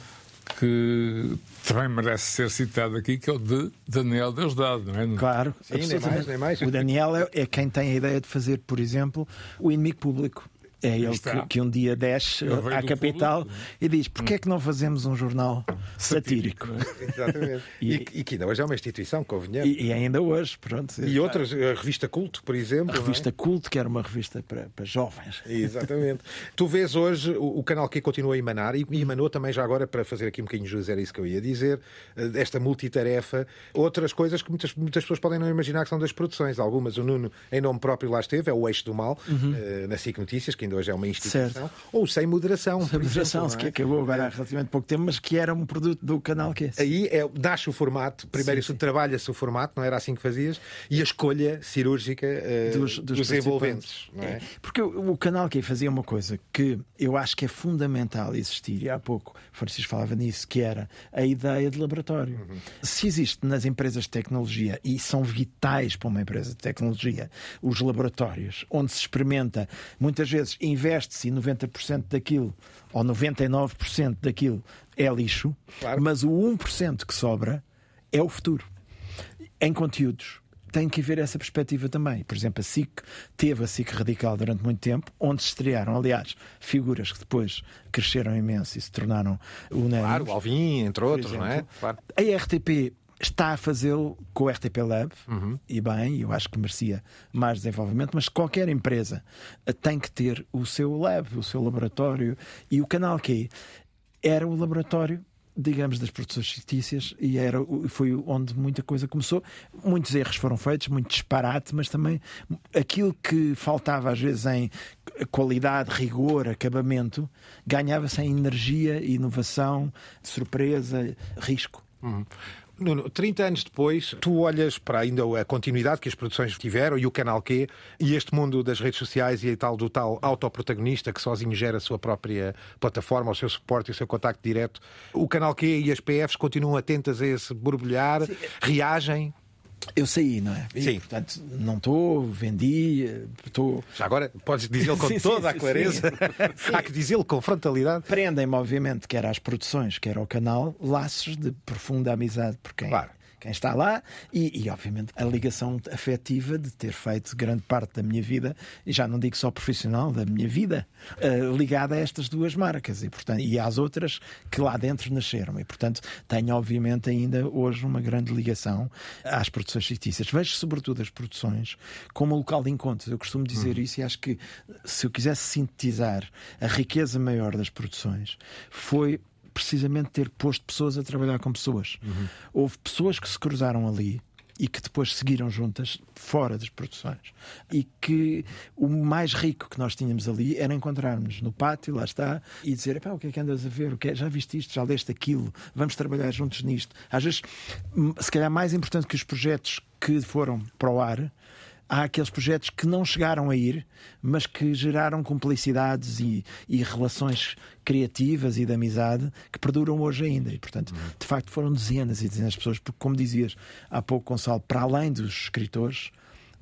que também merece ser citado aqui, que é o de Daniel Deusdado, não é? Claro, Sim, nem mais, nem mais. O Daniel é, é quem tem a ideia de fazer, por exemplo, o inimigo público. É ele que, que, um dia desce à capital público. e diz: porquê é que não fazemos um jornal satírico? Exatamente. e, e, que ainda hoje é uma instituição, convenhamos. E, e, ainda hoje, pronto. E outras, a revista Culto, por exemplo. A revista é? Culto, que era uma revista para, para jovens. Exatamente. tu vês hoje o, o, canal que continua a emanar e emanou também já agora, para fazer aqui um bocadinho de jus, era isso que eu ia dizer, eh, esta multitarefa, outras coisas que muitas, muitas pessoas podem não imaginar que são das produções. Algumas, o Nuno, em nome próprio, lá esteve, é o Eixo do Mal, uhum. uh, na SIC Notícias, que ainda hoje é uma instituição, certo. ou sem moderação. Sem moderação, exemplo, é? que acabou agora há relativamente pouco tempo, mas que era um produto do canal que é Aí é, nasce o formato, primeiro sim, sim. trabalha-se o formato, não era assim que fazias, e a escolha cirúrgica uh, dos, dos, dos envolventes. É? É. Porque o, o, canal que fazia uma coisa que eu acho que é fundamental existir, e há pouco Francisco falava nisso, que era a ideia de laboratório. Uhum. Se existe nas empresas de tecnologia, e são vitais para uma empresa de tecnologia, os laboratórios, onde se experimenta, muitas vezes investe-se 90% daquilo, ou 99% daquilo é lixo, claro. mas o 1% que sobra é o futuro. Em conteúdos, tem que haver essa perspectiva também. Por exemplo, a SIC teve a SIC radical durante muito tempo, onde se estrearam, aliás, figuras que depois cresceram imenso e se tornaram unânimes. Claro, o Alvin, entre outros, exemplo, não é? Claro. A RTP está a fazê-lo com o RTP Lab, uhum. e bem, eu acho que merecia mais desenvolvimento, mas qualquer empresa tem que ter o seu lab, o seu laboratório, e o canal que era o laboratório digamos, das produções fictícias e era, foi onde muita coisa começou. Muitos erros foram feitos, muito disparate, mas também aquilo que faltava às vezes em qualidade, rigor, acabamento, ganhava-se em energia, inovação, surpresa, risco. Uhum. Nuno, 30 anos depois, tu olhas para ainda a continuidade que as produções tiveram e o Canal Q e este mundo das redes sociais e a tal do tal autoprotagonista que sozinho gera a sua própria plataforma, o seu suporte e o seu contacto direto. O Canal Q e as PFs continuam atentas a esse borbulhar, Sim. reagem. Eu saí, não é? E, sim. Portanto, não estou, vendi, estou. Já agora podes dizê-lo com sim, toda sim, a clareza. Há que dizê-lo com frontalidade. Prendem-me, obviamente, quer às produções, quer ao canal, laços de profunda amizade por quem. Claro quem está lá e, e, obviamente, a ligação afetiva de ter feito grande parte da minha vida, e já não digo só profissional, da minha vida, uh, ligada a estas duas marcas e, portanto, e às outras que lá dentro nasceram. E, portanto, tenho, obviamente, ainda hoje uma grande ligação às produções fictícias. Vejo, sobretudo, as produções como local de encontros. Eu costumo dizer uhum. isso e acho que, se eu quisesse sintetizar a riqueza maior das produções, foi precisamente ter posto pessoas a trabalhar com pessoas. Uhum. Houve pessoas que se cruzaram ali e que depois seguiram juntas fora das produções. E que o mais rico que nós tínhamos ali era encontrarmos no pátio, lá está, e dizer: o que é que andas a ver? O que é? Já viste isto? Já leste aquilo? Vamos trabalhar juntos nisto. Às vezes, se calhar mais importante que os projetos que foram para o ar há aqueles projetos que não chegaram a ir, mas que geraram cumplicidades e, e relações criativas e de amizade que perduram hoje ainda. E, portanto, uhum. de facto, foram dezenas e dezenas de pessoas, porque, como dizias há pouco, Gonçalo, para além dos escritores,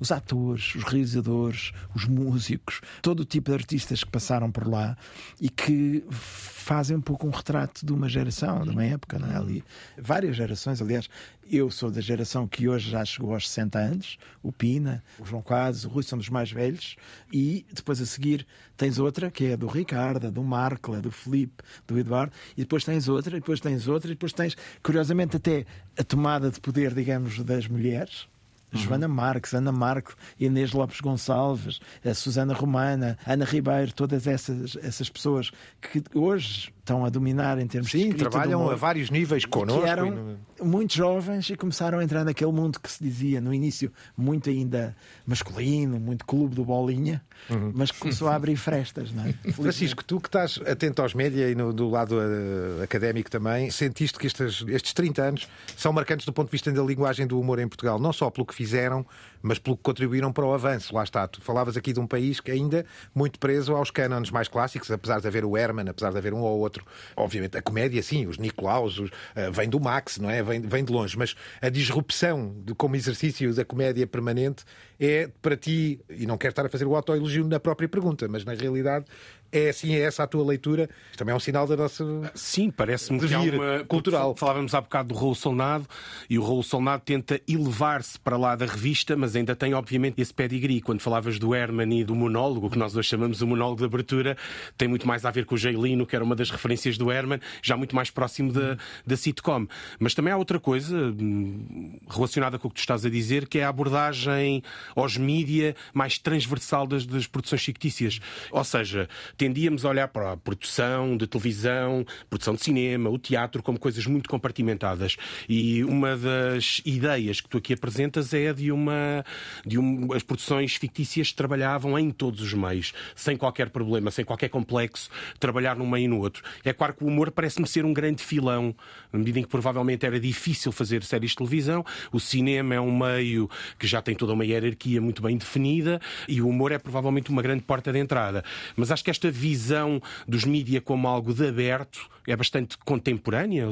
os atores, os realizadores, os músicos, todo o tipo de artistas que passaram por lá e que fazem um pouco um retrato de uma geração, de uma época, não é? Ali, várias gerações, aliás, eu sou da geração que hoje já chegou aos 60 anos, o Pina, o João Quadros, o Rui são dos mais velhos, e depois a seguir tens outra que é do Ricardo, do Marco, do Felipe, do Eduardo, e depois tens outra, e depois tens outra, e depois tens, curiosamente, até a tomada de poder, digamos, das mulheres, Uhum. Joana Marques, Ana Marco, Inês Lopes Gonçalves, a Susana Romana, Ana Ribeiro, todas essas, essas pessoas que hoje estão a dominar em termos Sim, de trabalham a vários níveis connosco. Que eram e... muito jovens e começaram a entrar naquele mundo que se dizia no início muito ainda masculino, muito clube do bolinha, uhum. mas que começou a abrir frestas. Não é? Francisco, tu que estás atento aos média e no, do lado uh, académico também, sentiste que estes, estes 30 anos são marcantes do ponto de vista da linguagem do humor em Portugal, não só pelo que fizeram, mas pelo que contribuíram para o avanço. Lá está, tu falavas aqui de um país que ainda muito preso aos cânones mais clásicos, apesar de haver o Herman, apesar de haver um ou outro. Obviamente, a comédia, sim, os Nicolaus, os, uh, vem do Max, não é? Vem, vem de longe, mas a disrupção de, como exercício da comédia permanente é para ti, e não quero estar a fazer o autoelogio na própria pergunta, mas na realidade é assim, é essa a tua leitura? Isto também é um sinal da nossa. Sim, parece-me que é uma cultural. Falávamos há bocado do Raul Solnado e o Raul Solnado tenta elevar-se para lá da revista, mas ainda tem, obviamente, esse pedigree. Quando falavas do Herman e do monólogo, que nós hoje chamamos o monólogo de abertura, tem muito mais a ver com o Jailino, que era uma das referências do Herman, já muito mais próximo da, da sitcom. Mas também há outra coisa hum, relacionada com o que tu estás a dizer, que é a abordagem aos mídia mais transversal das, das produções fictícias. Ou seja, tendíamos a olhar para a produção de televisão, produção de cinema, o teatro como coisas muito compartimentadas. E uma das ideias que tu aqui apresentas é de uma. De um, as produções fictícias trabalhavam em todos os meios, sem qualquer problema, sem qualquer complexo, trabalhar num meio e no outro. É claro que o humor parece-me ser um grande filão, na medida em que provavelmente era difícil fazer séries de televisão. O cinema é um meio que já tem toda uma hierarquia muito bem definida e o humor é provavelmente uma grande porta de entrada. Mas acho que esta visão dos mídia como algo de aberto é bastante contemporânea.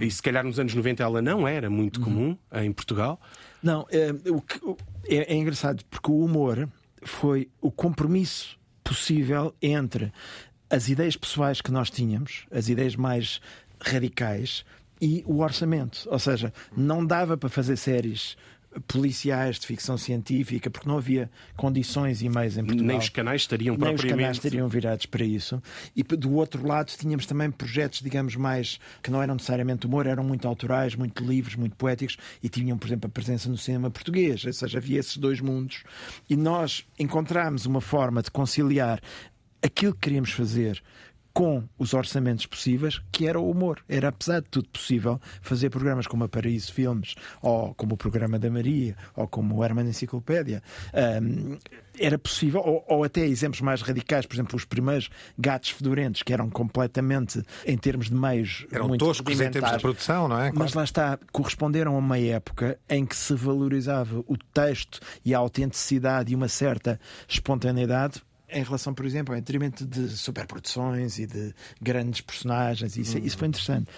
E se calhar nos anos 90 ela não era muito comum em Portugal. Não, é, é, é engraçado porque o humor foi o compromisso possível entre as ideias pessoais que nós tínhamos, as ideias mais radicais, e o orçamento. Ou seja, não dava para fazer séries policiais de ficção científica, porque não havia condições e meios em Portugal. Nem os canais estariam Nem propriamente... os canais estariam virados para isso. E do outro lado tínhamos também projetos, digamos, mais que não eram necessariamente humor, eram muito autorais, muito livres, muito poéticos e tinham, por exemplo, a presença no cinema português. Ou seja, havia esses dois mundos. E nós encontramos uma forma de conciliar aquilo que queríamos fazer com os orçamentos possíveis, que era o humor. Era, apesar de tudo possível, fazer programas como a Paraíso Filmes, ou como o Programa da Maria, ou como o Herman Enciclopédia. Um, era possível, ou, ou, até exemplos mais radicais, por exemplo, os primeiros gatos fedorentos, que eram completamente, em termos de meios, eram muito toscos em termos de produção, não é? Mas lá está, corresponderam a uma época em que se valorizava o texto e a autenticidade e uma certa espontaneidade em relação, por exemplo, ao detrimento de superproduções e de grandes personagens. Isso, isso foi interessante.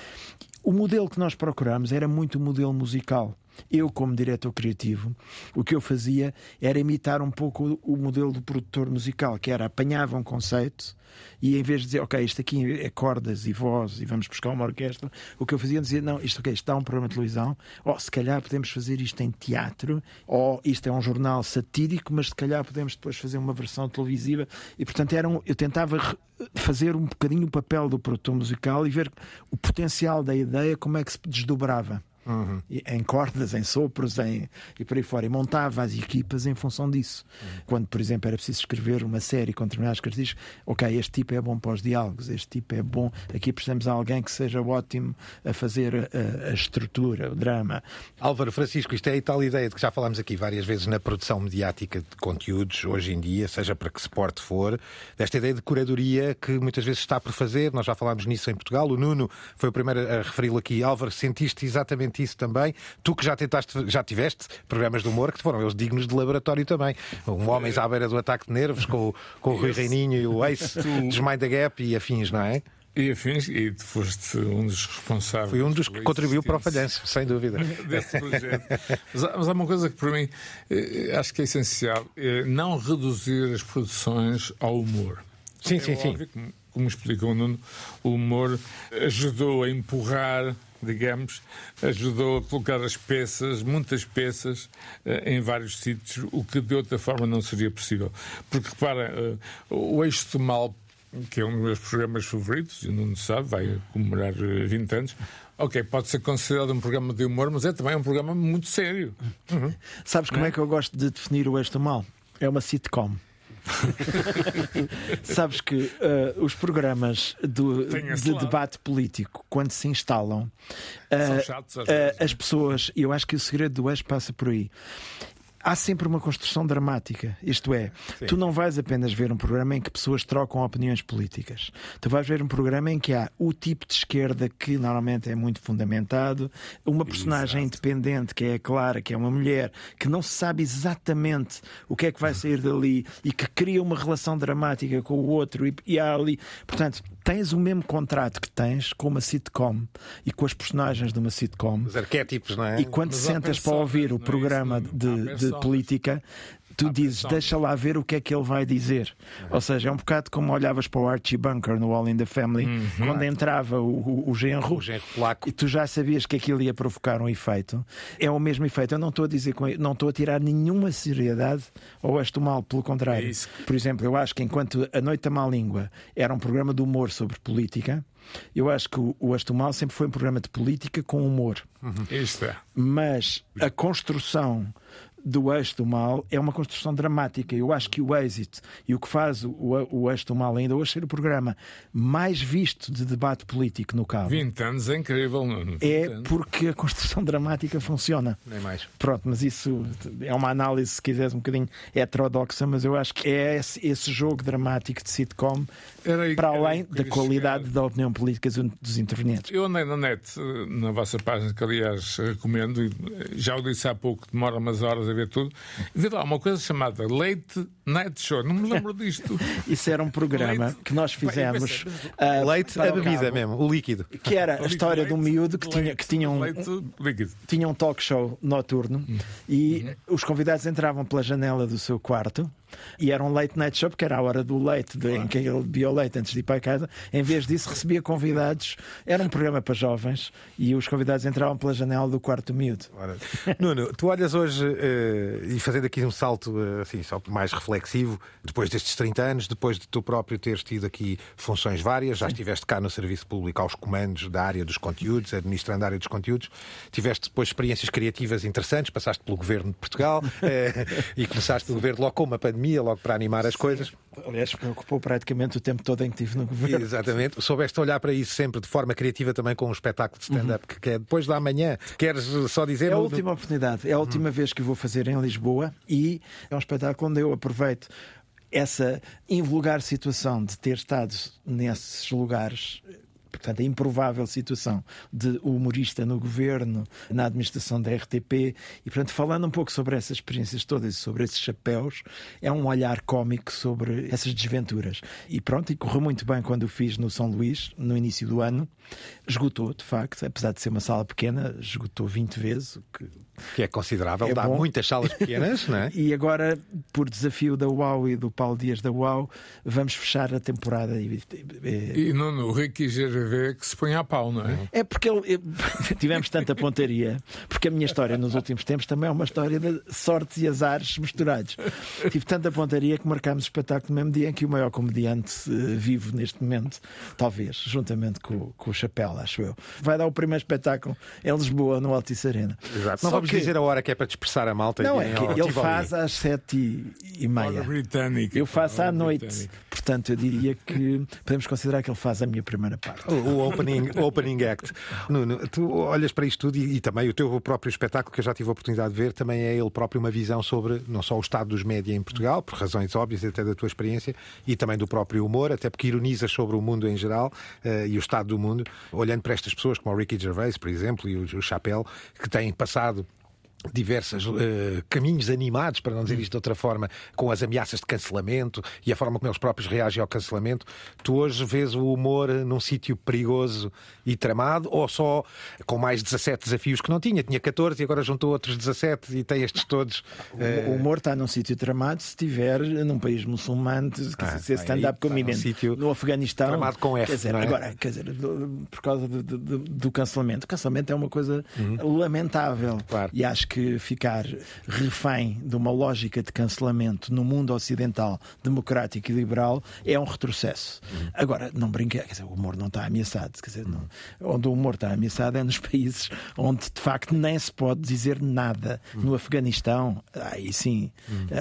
O modelo que nós procuramos era muito o modelo musical. Eu, como diretor criativo, o que eu fazia era imitar um pouco o modelo do produtor musical, que era apanhava um conceito e em vez de dizer, ok, isto aqui é cordas e voz e vamos buscar uma orquestra, o que eu fazia era dizer, não, isto, okay, isto um programa de televisão, ou se calhar podemos fazer isto em teatro, ou isto é um jornal satírico, mas se calhar podemos depois fazer uma versão televisiva. E portanto era um, eu tentava fazer um bocadinho o papel do produtor musical e ver o potencial da ideia, como é que se desdobrava. Uhum. Em cordas, em sopros, em... e por aí fora. E montava as equipas em função disso. Uhum. Quando, por exemplo, era preciso escrever uma série com determinadas características, ok, este tipo é bom para os diálogos, este tipo é bom. Aqui precisamos de alguém que seja ótimo a fazer a, a estrutura, o drama. Álvaro Francisco, isto é a tal ideia de que já falámos aqui várias vezes na produção mediática de conteúdos, hoje em dia, seja para que suporte for, desta ideia de curadoria que muitas vezes está por fazer. Nós já falámos nisso em Portugal. O Nuno foi o primeiro a referi-lo aqui. Álvaro, sentiste exatamente isso também. Tu que já tentaste, já tiveste programas de humor que foram eles dignos de laboratório também. Um Homens à beira do ataque de nervos com, com o Rui Reininho e o Ace dos Mind the Gap e afins, não é? E afins, e tu foste um dos responsáveis. Fui um dos que contribuiu para o falhanço, sem dúvida. Desse projeto. Mas, mas, há uma coisa que para mim eh, acho que é essencial: é não reduzir as produções ao humor. Sim, é sim, sim. Como, como explicou o Nuno, o humor ajudou a empurrar digamos, ajudou a colocar as peças, muitas peças, eh, em vários sítios, o que de outra forma não seria possível. Porque, repara, eh, o Eixo do Mal, que é um dos meus programas favoritos, e não sabe, vai comemorar 20 eh, anos, Ok, pode ser considerado um programa de humor, mas é também um programa muito sério. Uhum. Sabes como é? é que eu gosto de definir o Eixo do Mal? É uma sitcom. Sabes que uh, os programas do, de debate político, quando se instalam, uh, chatos, uh, as pessoas, eu acho que o segredo do eixo passa por aí há sempre uma construção dramática. Isto é, Sim. tu não vais apenas ver um programa em que pessoas trocam opiniões políticas. Tu vais ver um programa em que há o tipo de esquerda que normalmente é muito fundamentado, uma personagem Exato. independente que é clara, que é uma mulher, que não se sabe exatamente o que é que vai sair dali e que cria uma relação dramática com o outro e, e há ali. Portanto, tens o mesmo contrato que tens com uma sitcom e com as personagens de uma sitcom. Os arquétipos, não é? E quando Mas sentas para ouvir o é programa de, de política, tu dizes, deixa lá ver o que é que ele vai dizer. Uhum. Ou seja, é um bocado como olhavas para o Archie Bunker no All in the Family, uhum. quando entrava o, o, o genro, o genro polaco. e tu já sabias que aquilo ia provocar um efeito. É o mesmo efeito. Eu não estou a dizer, não estou a tirar nenhuma seriedade ou este mal, pelo contrário. É Por exemplo, eu acho que enquanto A Noite da Má Língua era um programa de humor sobre política, eu acho que o Astumal sempre foi um programa de política com humor. Uhum. Isto é. Mas a construção do eixo do mal é uma construção dramática. Eu acho que o êxito e o que faz o, o eixo do mal ainda hoje ser o programa mais visto de debate político no cabo. 20 anos é incrível. É anos. porque a construção dramática funciona. Nem mais. Pronto, mas isso é uma análise, se quiseres, um bocadinho heterodoxa, mas eu acho que é esse, esse jogo dramático de sitcom aí, para além da qualidade chegar. da opinião política dos intervenientes. Eu andei na net, na vossa página, que aliás recomendo, e já o disse há pouco, demora umas horas a ver tudo. Vi lá uma coisa chamada Late Night Show, não me lembro disto. Isso era um programa Leite. que nós fizemos. Uh, leite, a bebida cabo, mesmo, o líquido. Que era a história de um miúdo que tinha, que tinha, um, tinha um talk show noturno uhum. e uhum. os convidados entravam pela janela do seu quarto e era um late night show, porque era a hora do leite, de, claro. em que ele bebia o leite antes de ir para casa. Em vez disso, recebia convidados. Era um programa para jovens e os convidados entravam pela janela do quarto miúdo. Nuno, tu olhas hoje, uh, e fazendo aqui um salto uh, assim, só mais reflexivo, depois destes 30 anos, depois de tu próprio teres tido aqui funções várias, já estiveste cá no Serviço Público aos comandos da área dos conteúdos, administrando a área dos conteúdos, tiveste depois experiências criativas interessantes, passaste pelo Governo de Portugal uh, e começaste o governo logo com uma pandemia pandemia, logo para animar as coisas. Aliás, ocupou praticamente o tempo todo em que estive no governo. Exatamente. Soubeste olhar para isso sempre de forma criativa também com um espetáculo de stand-up Uhum. que é depois da manhã. Queres só dizer. É a última oportunidade, é a última vez que vou fazer em Lisboa e é um espetáculo onde eu aproveito essa invulgar situação de ter estado nesses lugares. Portanto, a improvável situação de humorista no governo, na administração da RTP, e portanto, falando um pouco sobre essas experiências todas e sobre esses chapéus, é um olhar cómico sobre essas desventuras. E pronto, e correu muito bem quando o fiz no São Luís, no início do ano. Esgotou, de facto, apesar de ser uma sala pequena, esgotou 20 vezes, o que Que é considerável. É Dá bom. muitas salas pequenas, não é? e agora, por desafio da UAU e do Paulo Dias da UAU, vamos fechar a temporada. E, e- E Nuno, o Ricky GRV que se põe a pau, não é? é porque ele- tivemos tanta pontaria, porque a minha história nos últimos tempos também é uma história de sortes e azares misturados. Tive tanta pontaria que marcámos o espetáculo no mesmo dia em que o maior comediante eh, vivo neste momento, talvez, juntamente com, com o Chapéu, acho eu, vai dar o primeiro espetáculo em Lisboa, no Altice Arena. Exato. Não Só vamos que- dizer a hora que é para dispersar a malta. Não, e é em- que ele Tivoli. faz às sete e, e meia. Britânica. Eu faço à noite. britânica. Portanto, eu diria que podemos considerar que ele faz a minha primeira parte. O o opening, opening act. Nuno, tu olhas para isto tudo e, e também o teu próprio espetáculo, que eu já tive a oportunidade de ver, também é ele próprio uma visão sobre não só o estado dos média em Portugal, por razões óbvias até da tua experiência, e também do próprio humor, até porque ironizas sobre o mundo em geral eh, e o estado do mundo, olhando para estas pessoas como o Ricky Gervais, por exemplo, e o, o Chapelle, que têm passado diversos eh, caminhos animados, para não dizer isto de outra forma, com as ameaças de cancelamento e a forma como eles próprios reagem ao cancelamento. Tu hoje vês o humor num sítio perigoso e tramado ou só com mais 17 desafios que não tinha? Tinha 14 e agora juntou outros 17 e tem estes todos. eh, O humor está num sítio tramado se estiver num país muçulmano, se Ah, se aí stand-up comedian. sítio No Afeganistão. tramado com F, Quer dizer, é? agora, quer dizer, por causa do, do- cancelamento. O cancelamento é uma coisa lamentável. Uhum. Claro. E acho que ficar refém de uma lógica de cancelamento no mundo ocidental, democrático e liberal, é um retrocesso. Uhum. Agora, não brinque, quer dizer, o humor não está ameaçado. Quer dizer, não- onde o humor está ameaçado é nos países onde de facto nem se pode dizer nada. Uhum. No Afeganistão, aí sim.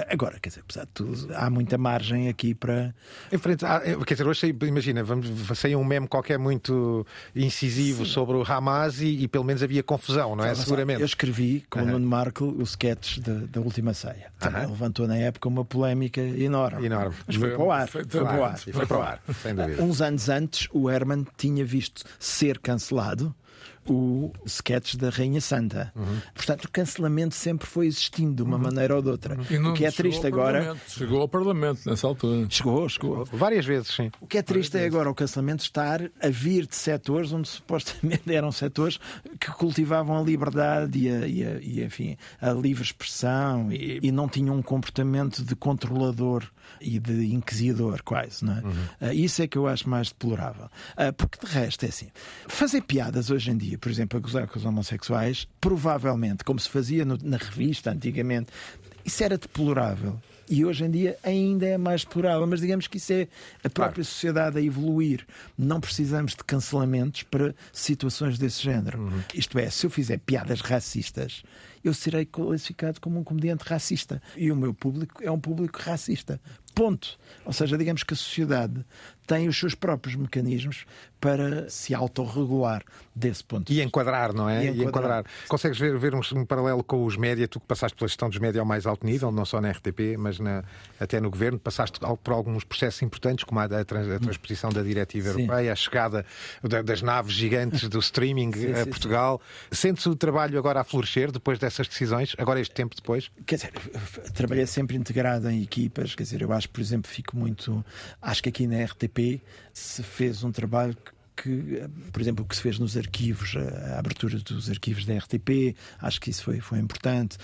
Agora, quer dizer, apesar de tudo, há muita margem aqui para. Em frente, à- eh, quer dizer, hoje imagina, vamos sair um meme qualquer muito incisivo sobre o Hamas e, e pelo menos havia confusão, não é? Seguramente. Eu escrevi com o Aham. Nuno Marco o sketch da, da última ceia. Também levantou na época uma polémica enorme. Enorme. Mas foi para o ar. Foi para o Claro, ar. Foi para o ar, sem dúvida. Uns anos antes, o Herman tinha visto ser cancelado o sketch da Rainha Santa. Uhum. Portanto, o cancelamento sempre foi existindo de uma maneira ou de outra. E não o que é chegou triste ao agora. Parlamento. Chegou ao Parlamento nessa altura. Chegou, chegou. Várias vezes, sim. O que é triste é agora o cancelamento estar a vir de setores onde supostamente eram setores que cultivavam a liberdade e, a, e, a- e, enfim, a livre expressão e, e não tinham um comportamento de controlador e de inquisidor, quase. Não é? Ah, isso é que eu acho mais deplorável. Ah, porque de resto é assim: fazer piadas hoje em dia, por exemplo, a gozar com os homossexuais, provavelmente, como se fazia no- na revista antigamente, isso era deplorável. E hoje em dia ainda é mais deplorável, mas digamos que isso é a própria sociedade a evoluir. Não precisamos de cancelamentos para situações desse género. Isto é, se eu fizer piadas racistas, eu serei classificado como um comediante racista. E o meu público é um público racista. Ponto. Ou seja, digamos que a sociedade tem os seus próprios mecanismos para se autorregular desse ponto E enquadrar, não é? E enquadrar. Consegues ver, ver um, um paralelo com os média, tu que passaste pela gestão dos média ao mais alto nível, não só na RTP, mas na- até no governo, passaste por alguns processos importantes, como a, a trans- a transposição da diretiva Sim. europeia, a chegada da- das naves gigantes do streaming Sim, a sim, Portugal. Sentes o trabalho agora a florescer depois dessas decisões, agora este tempo depois? Quer dizer, trabalhei sempre integrado em equipas. Quer dizer, eu acho, por exemplo, fico muito. Acho que aqui na RTP se fez um trabalho que. Que, por exemplo, o que se fez nos arquivos, a a abertura dos arquivos da RTP, acho que isso foi, foi importante.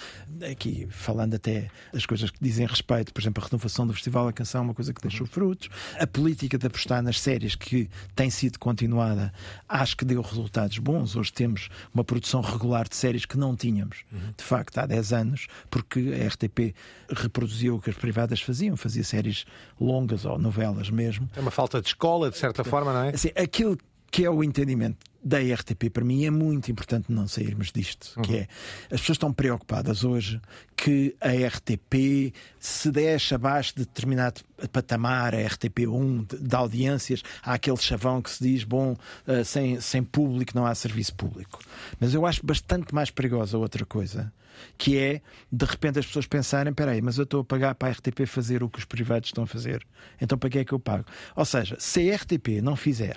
Aqui, falando até das coisas que dizem respeito, por exemplo, a renovação do Festival da Canção, uma coisa que deixou frutos. A política de apostar nas séries, que tem sido continuada, acho que deu resultados bons. Hoje temos uma produção regular de séries que não tínhamos, de facto, há 10 anos, porque a RTP reproduziu o que as privadas faziam, fazia séries longas ou novelas mesmo. É uma falta de escola, de certa forma, não é? Assim, aquilo que é o entendimento da RTP, para mim é muito importante não sairmos disto, uhum. que é as pessoas estão preocupadas hoje que a RTP se deixa abaixo de determinado patamar, a RTP1 de, de audiências, há aquele chavão que se diz, bom, uh, sem, sem público não há serviço público. Mas eu acho bastante mais perigosa outra coisa, que é de repente as pessoas pensarem: peraí, mas eu estou a pagar para a RTP fazer o que os privados estão a fazer, então para que é que eu pago? Ou seja, se a RTP não fizer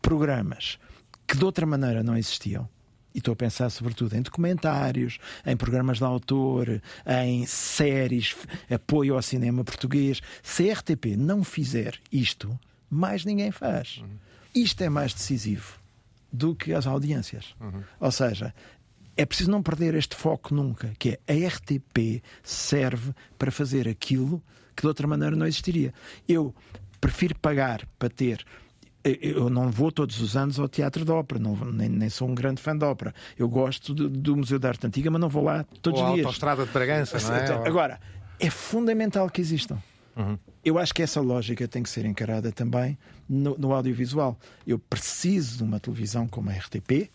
programas que de outra maneira não existiam. E estou a pensar sobretudo em documentários, em programas de autor, em séries, apoio ao cinema português. Se a RTP não fizer isto, mais ninguém faz. Uhum. Isto é mais decisivo do que as audiências. Uhum. Ou seja, é preciso não perder este foco nunca, que é a RTP serve para fazer aquilo que de outra maneira não existiria. Eu prefiro pagar para ter eu não vou todos os anos ao Teatro de Ópera, não, nem, nem sou um grande fã de ópera. Eu gosto de, do Museu da Arte Antiga, mas não vou lá todos Ou os dias. a Autostrada de Bragança, não é? Agora, é fundamental que existam. Uhum. Eu acho que essa lógica tem que ser encarada também no, no, audiovisual. Eu preciso de uma televisão como a RTP,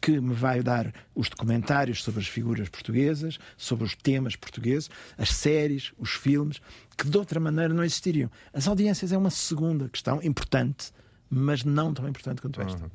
que me vai dar os documentários sobre as figuras portuguesas, sobre os temas portugueses, as séries, os filmes, que de outra maneira não existiriam. As audiências é uma segunda questão importante mas não tão importante quanto esta. Uhum.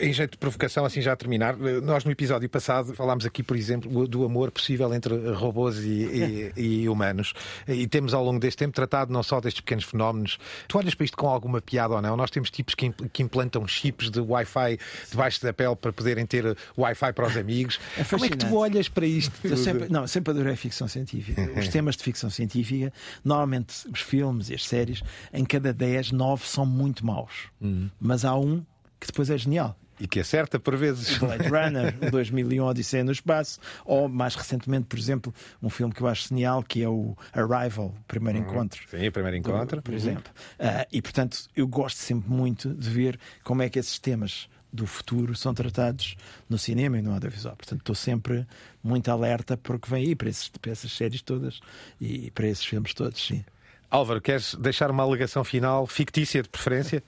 Em jeito de provocação, assim já a terminar, nós no episódio passado falámos aqui, por exemplo, do amor possível entre robôs e, e, e, humanos. E temos ao longo deste tempo tratado não só destes pequenos fenómenos. Tu olhas para isto com alguma piada ou não? Nós temos tipos que, que implantam chips de Wi-Fi debaixo da pele para poderem ter Wi-Fi para os amigos. É Como é que tu olhas para isto? Eu sempre, não, sempre adorei ficção científica. Os temas de ficção científica, normalmente os filmes e as séries, em cada 10, 9 são muito maus. Hum mas há um que depois é genial. E que acerta por vezes. Blade Runner, 2001 Odisseia no Espaço, ou mais recentemente, por exemplo, um filme que eu acho genial, que é o Arrival, o Primeiro uhum. Encontro. Sim, o Primeiro Encontro. Por exemplo. Uhum. Uh, e, portanto, eu gosto sempre muito de ver como é que esses temas do futuro são tratados no cinema e no audiovisual. Portanto, estou sempre muito alerta porque vem aí para, esses, para essas séries todas e para esses filmes todos, sim. Álvaro, queres deixar uma alegação final, fictícia de preferência?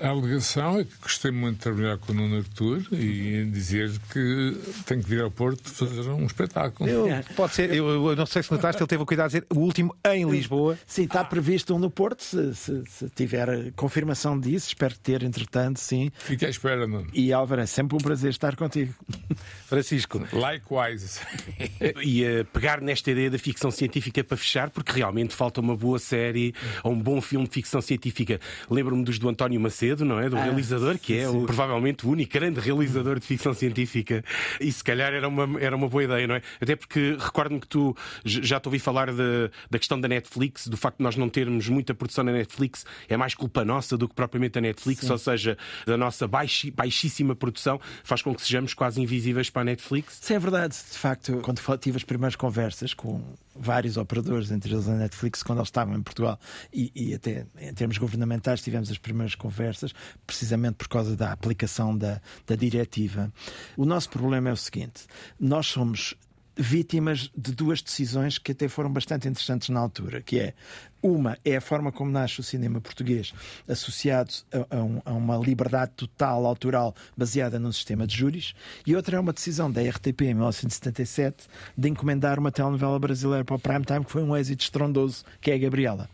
A alegação é que gostei muito de trabalhar com o Nuno Artur e dizer que tem que vir ao Porto fazer um espetáculo. Eu, pode ser, eu, eu, não sei se notaste, ele teve o cuidado de dizer o último em Lisboa. Sim, está previsto um no Porto, se, se, se tiver confirmação disso, espero ter, entretanto, sim. Fique à espera, Nuno. E Álvaro, é sempre um prazer estar contigo. Francisco. Likewise. e uh, pegar nesta ideia da ficção científica para fechar, porque realmente falta uma boa série ou um bom filme de ficção científica. Lembro-me dos do António Macedo não é? Do ah, realizador, que é o, provavelmente o único grande realizador de ficção científica. E se calhar era uma, era uma boa ideia, não é? Até porque recordo-me que tu já te ouvi falar de, da questão da Netflix, do facto de nós não termos muita produção na Netflix, é mais culpa nossa do que propriamente a Netflix, Sim. ou seja, da nossa baixi, baixíssima produção faz com que sejamos quase invisíveis para a Netflix. Isso é verdade. De facto, quando tive as primeiras conversas com vários operadores, entre eles a Netflix, quando eles estavam em Portugal, e, e até em termos governamentais tivemos as primeiras conversas precisamente por causa da aplicação da, da diretiva. O nosso problema é o seguinte: nós somos vítimas de duas decisões que até foram bastante interessantes na altura, que é uma é a forma como nasce o cinema português, associado a, a, um, a, uma liberdade total autoral baseada num sistema de júris, e outra é uma decisão da RTP em 1977 de encomendar uma telenovela brasileira para o prime time que foi um êxito estrondoso, que é a Gabriela.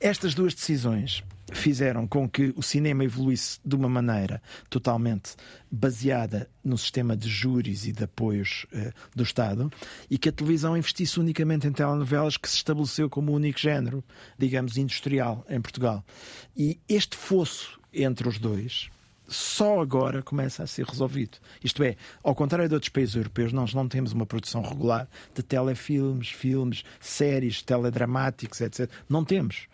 Estas duas decisões fizeram com que o cinema evoluísse de uma maneira totalmente baseada no sistema de júris e de apoios uh, do Estado e que a televisão investisse unicamente em telenovelas que se estabeleceu como o único género, digamos, industrial em Portugal. E este fosso entre os dois só agora começa a ser resolvido. Isto é, ao contrário de outros países europeus, nós não temos uma produção regular de telefilmes, filmes, séries, teledramáticos, etc. Não temos.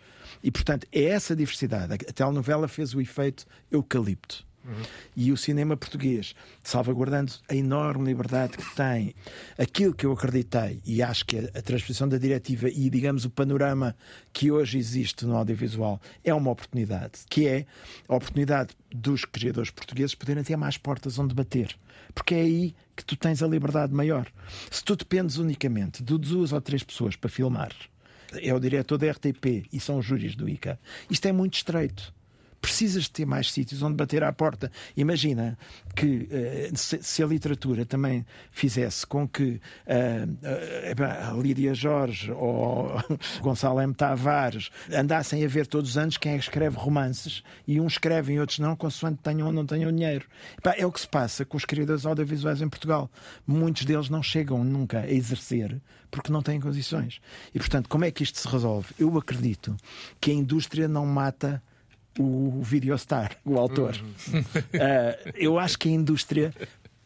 E, portanto, é essa diversidade. A telenovela fez o efeito eucalipto. Uhum. E o cinema português, salvaguardando a enorme liberdade que tem, aquilo que eu acreditei, e acho que a, a transposição da diretiva e, digamos, o panorama que hoje existe no audiovisual é uma oportunidade, que é a oportunidade dos criadores portugueses poderem ter mais portas onde bater. Porque é aí que tu tens a liberdade maior. Se tu dependes unicamente de duas ou três pessoas para filmar, é o diretor da RTP e são os júris do ICA. Isto é muito estreito. Precisas de ter mais sítios onde bater à porta. Imagina que uh, se, a literatura também fizesse com que uh, uh, a Lídia Jorge ou Gonçalo M. Tavares andassem a ver todos os anos quem é que escreve romances e uns escrevem e outros não, consoante tenham ou não tenham dinheiro. É o que se passa com os criadores audiovisuais em Portugal. Muitos deles não chegam nunca a exercer porque não têm condições. E, portanto, como é que isto se resolve? Eu acredito que a indústria não mata o videostar, o autor. Uh, eu acho que a indústria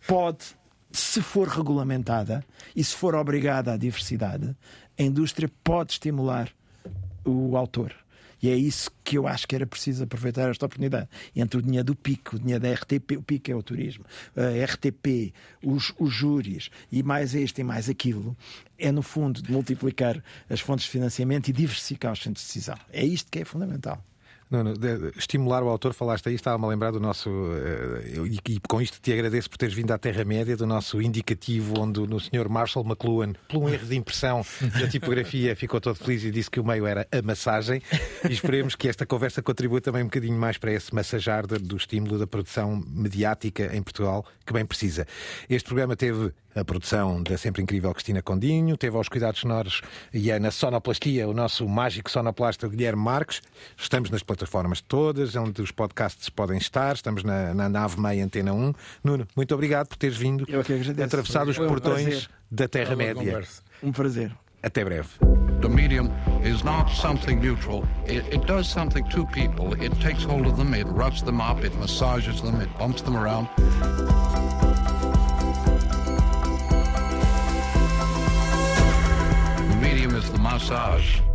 pode, se for regulamentada e se for obrigada à diversidade, a indústria pode estimular o autor. E é isso que eu acho que era preciso aproveitar esta oportunidade. Entre o dinheiro do PIC, o dinheiro da RTP, o PIC é o turismo, a RTP, os, os júris e mais este e mais aquilo, é no fundo de multiplicar as fontes de financiamento e diversificar os centros de decisão. É isto que é fundamental. Não, não, de, estimular o autor, falaste aí, estava-me a lembrar do nosso. Uh, e, e, com isto te agradeço por teres vindo à Terra-média, do nosso indicativo, onde no Sr. Marshall McLuhan, por um erro de impressão da tipografia, ficou todo feliz e disse que o meio era a massagem. E esperemos que esta conversa contribua também um bocadinho mais para esse massajar do estímulo da produção mediática em Portugal, que bem precisa. Este programa teve a produção da sempre incrível Cristina Condinho, teve aos cuidados sonoros e é na sonoplastia o nosso mágico sonoplasta Guilherme Marques. Estamos nas plataformas todas, onde os podcasts podem estar, estamos na, na nave meia Antena 1. Nuno, muito obrigado por teres vindo atravessado os portões um da Terra-média. Um prazer. Até breve. The medium is not something neutral. It, it, does something to people. It takes hold of them, it rubs them up, it massages them, it bumps them around. The massage.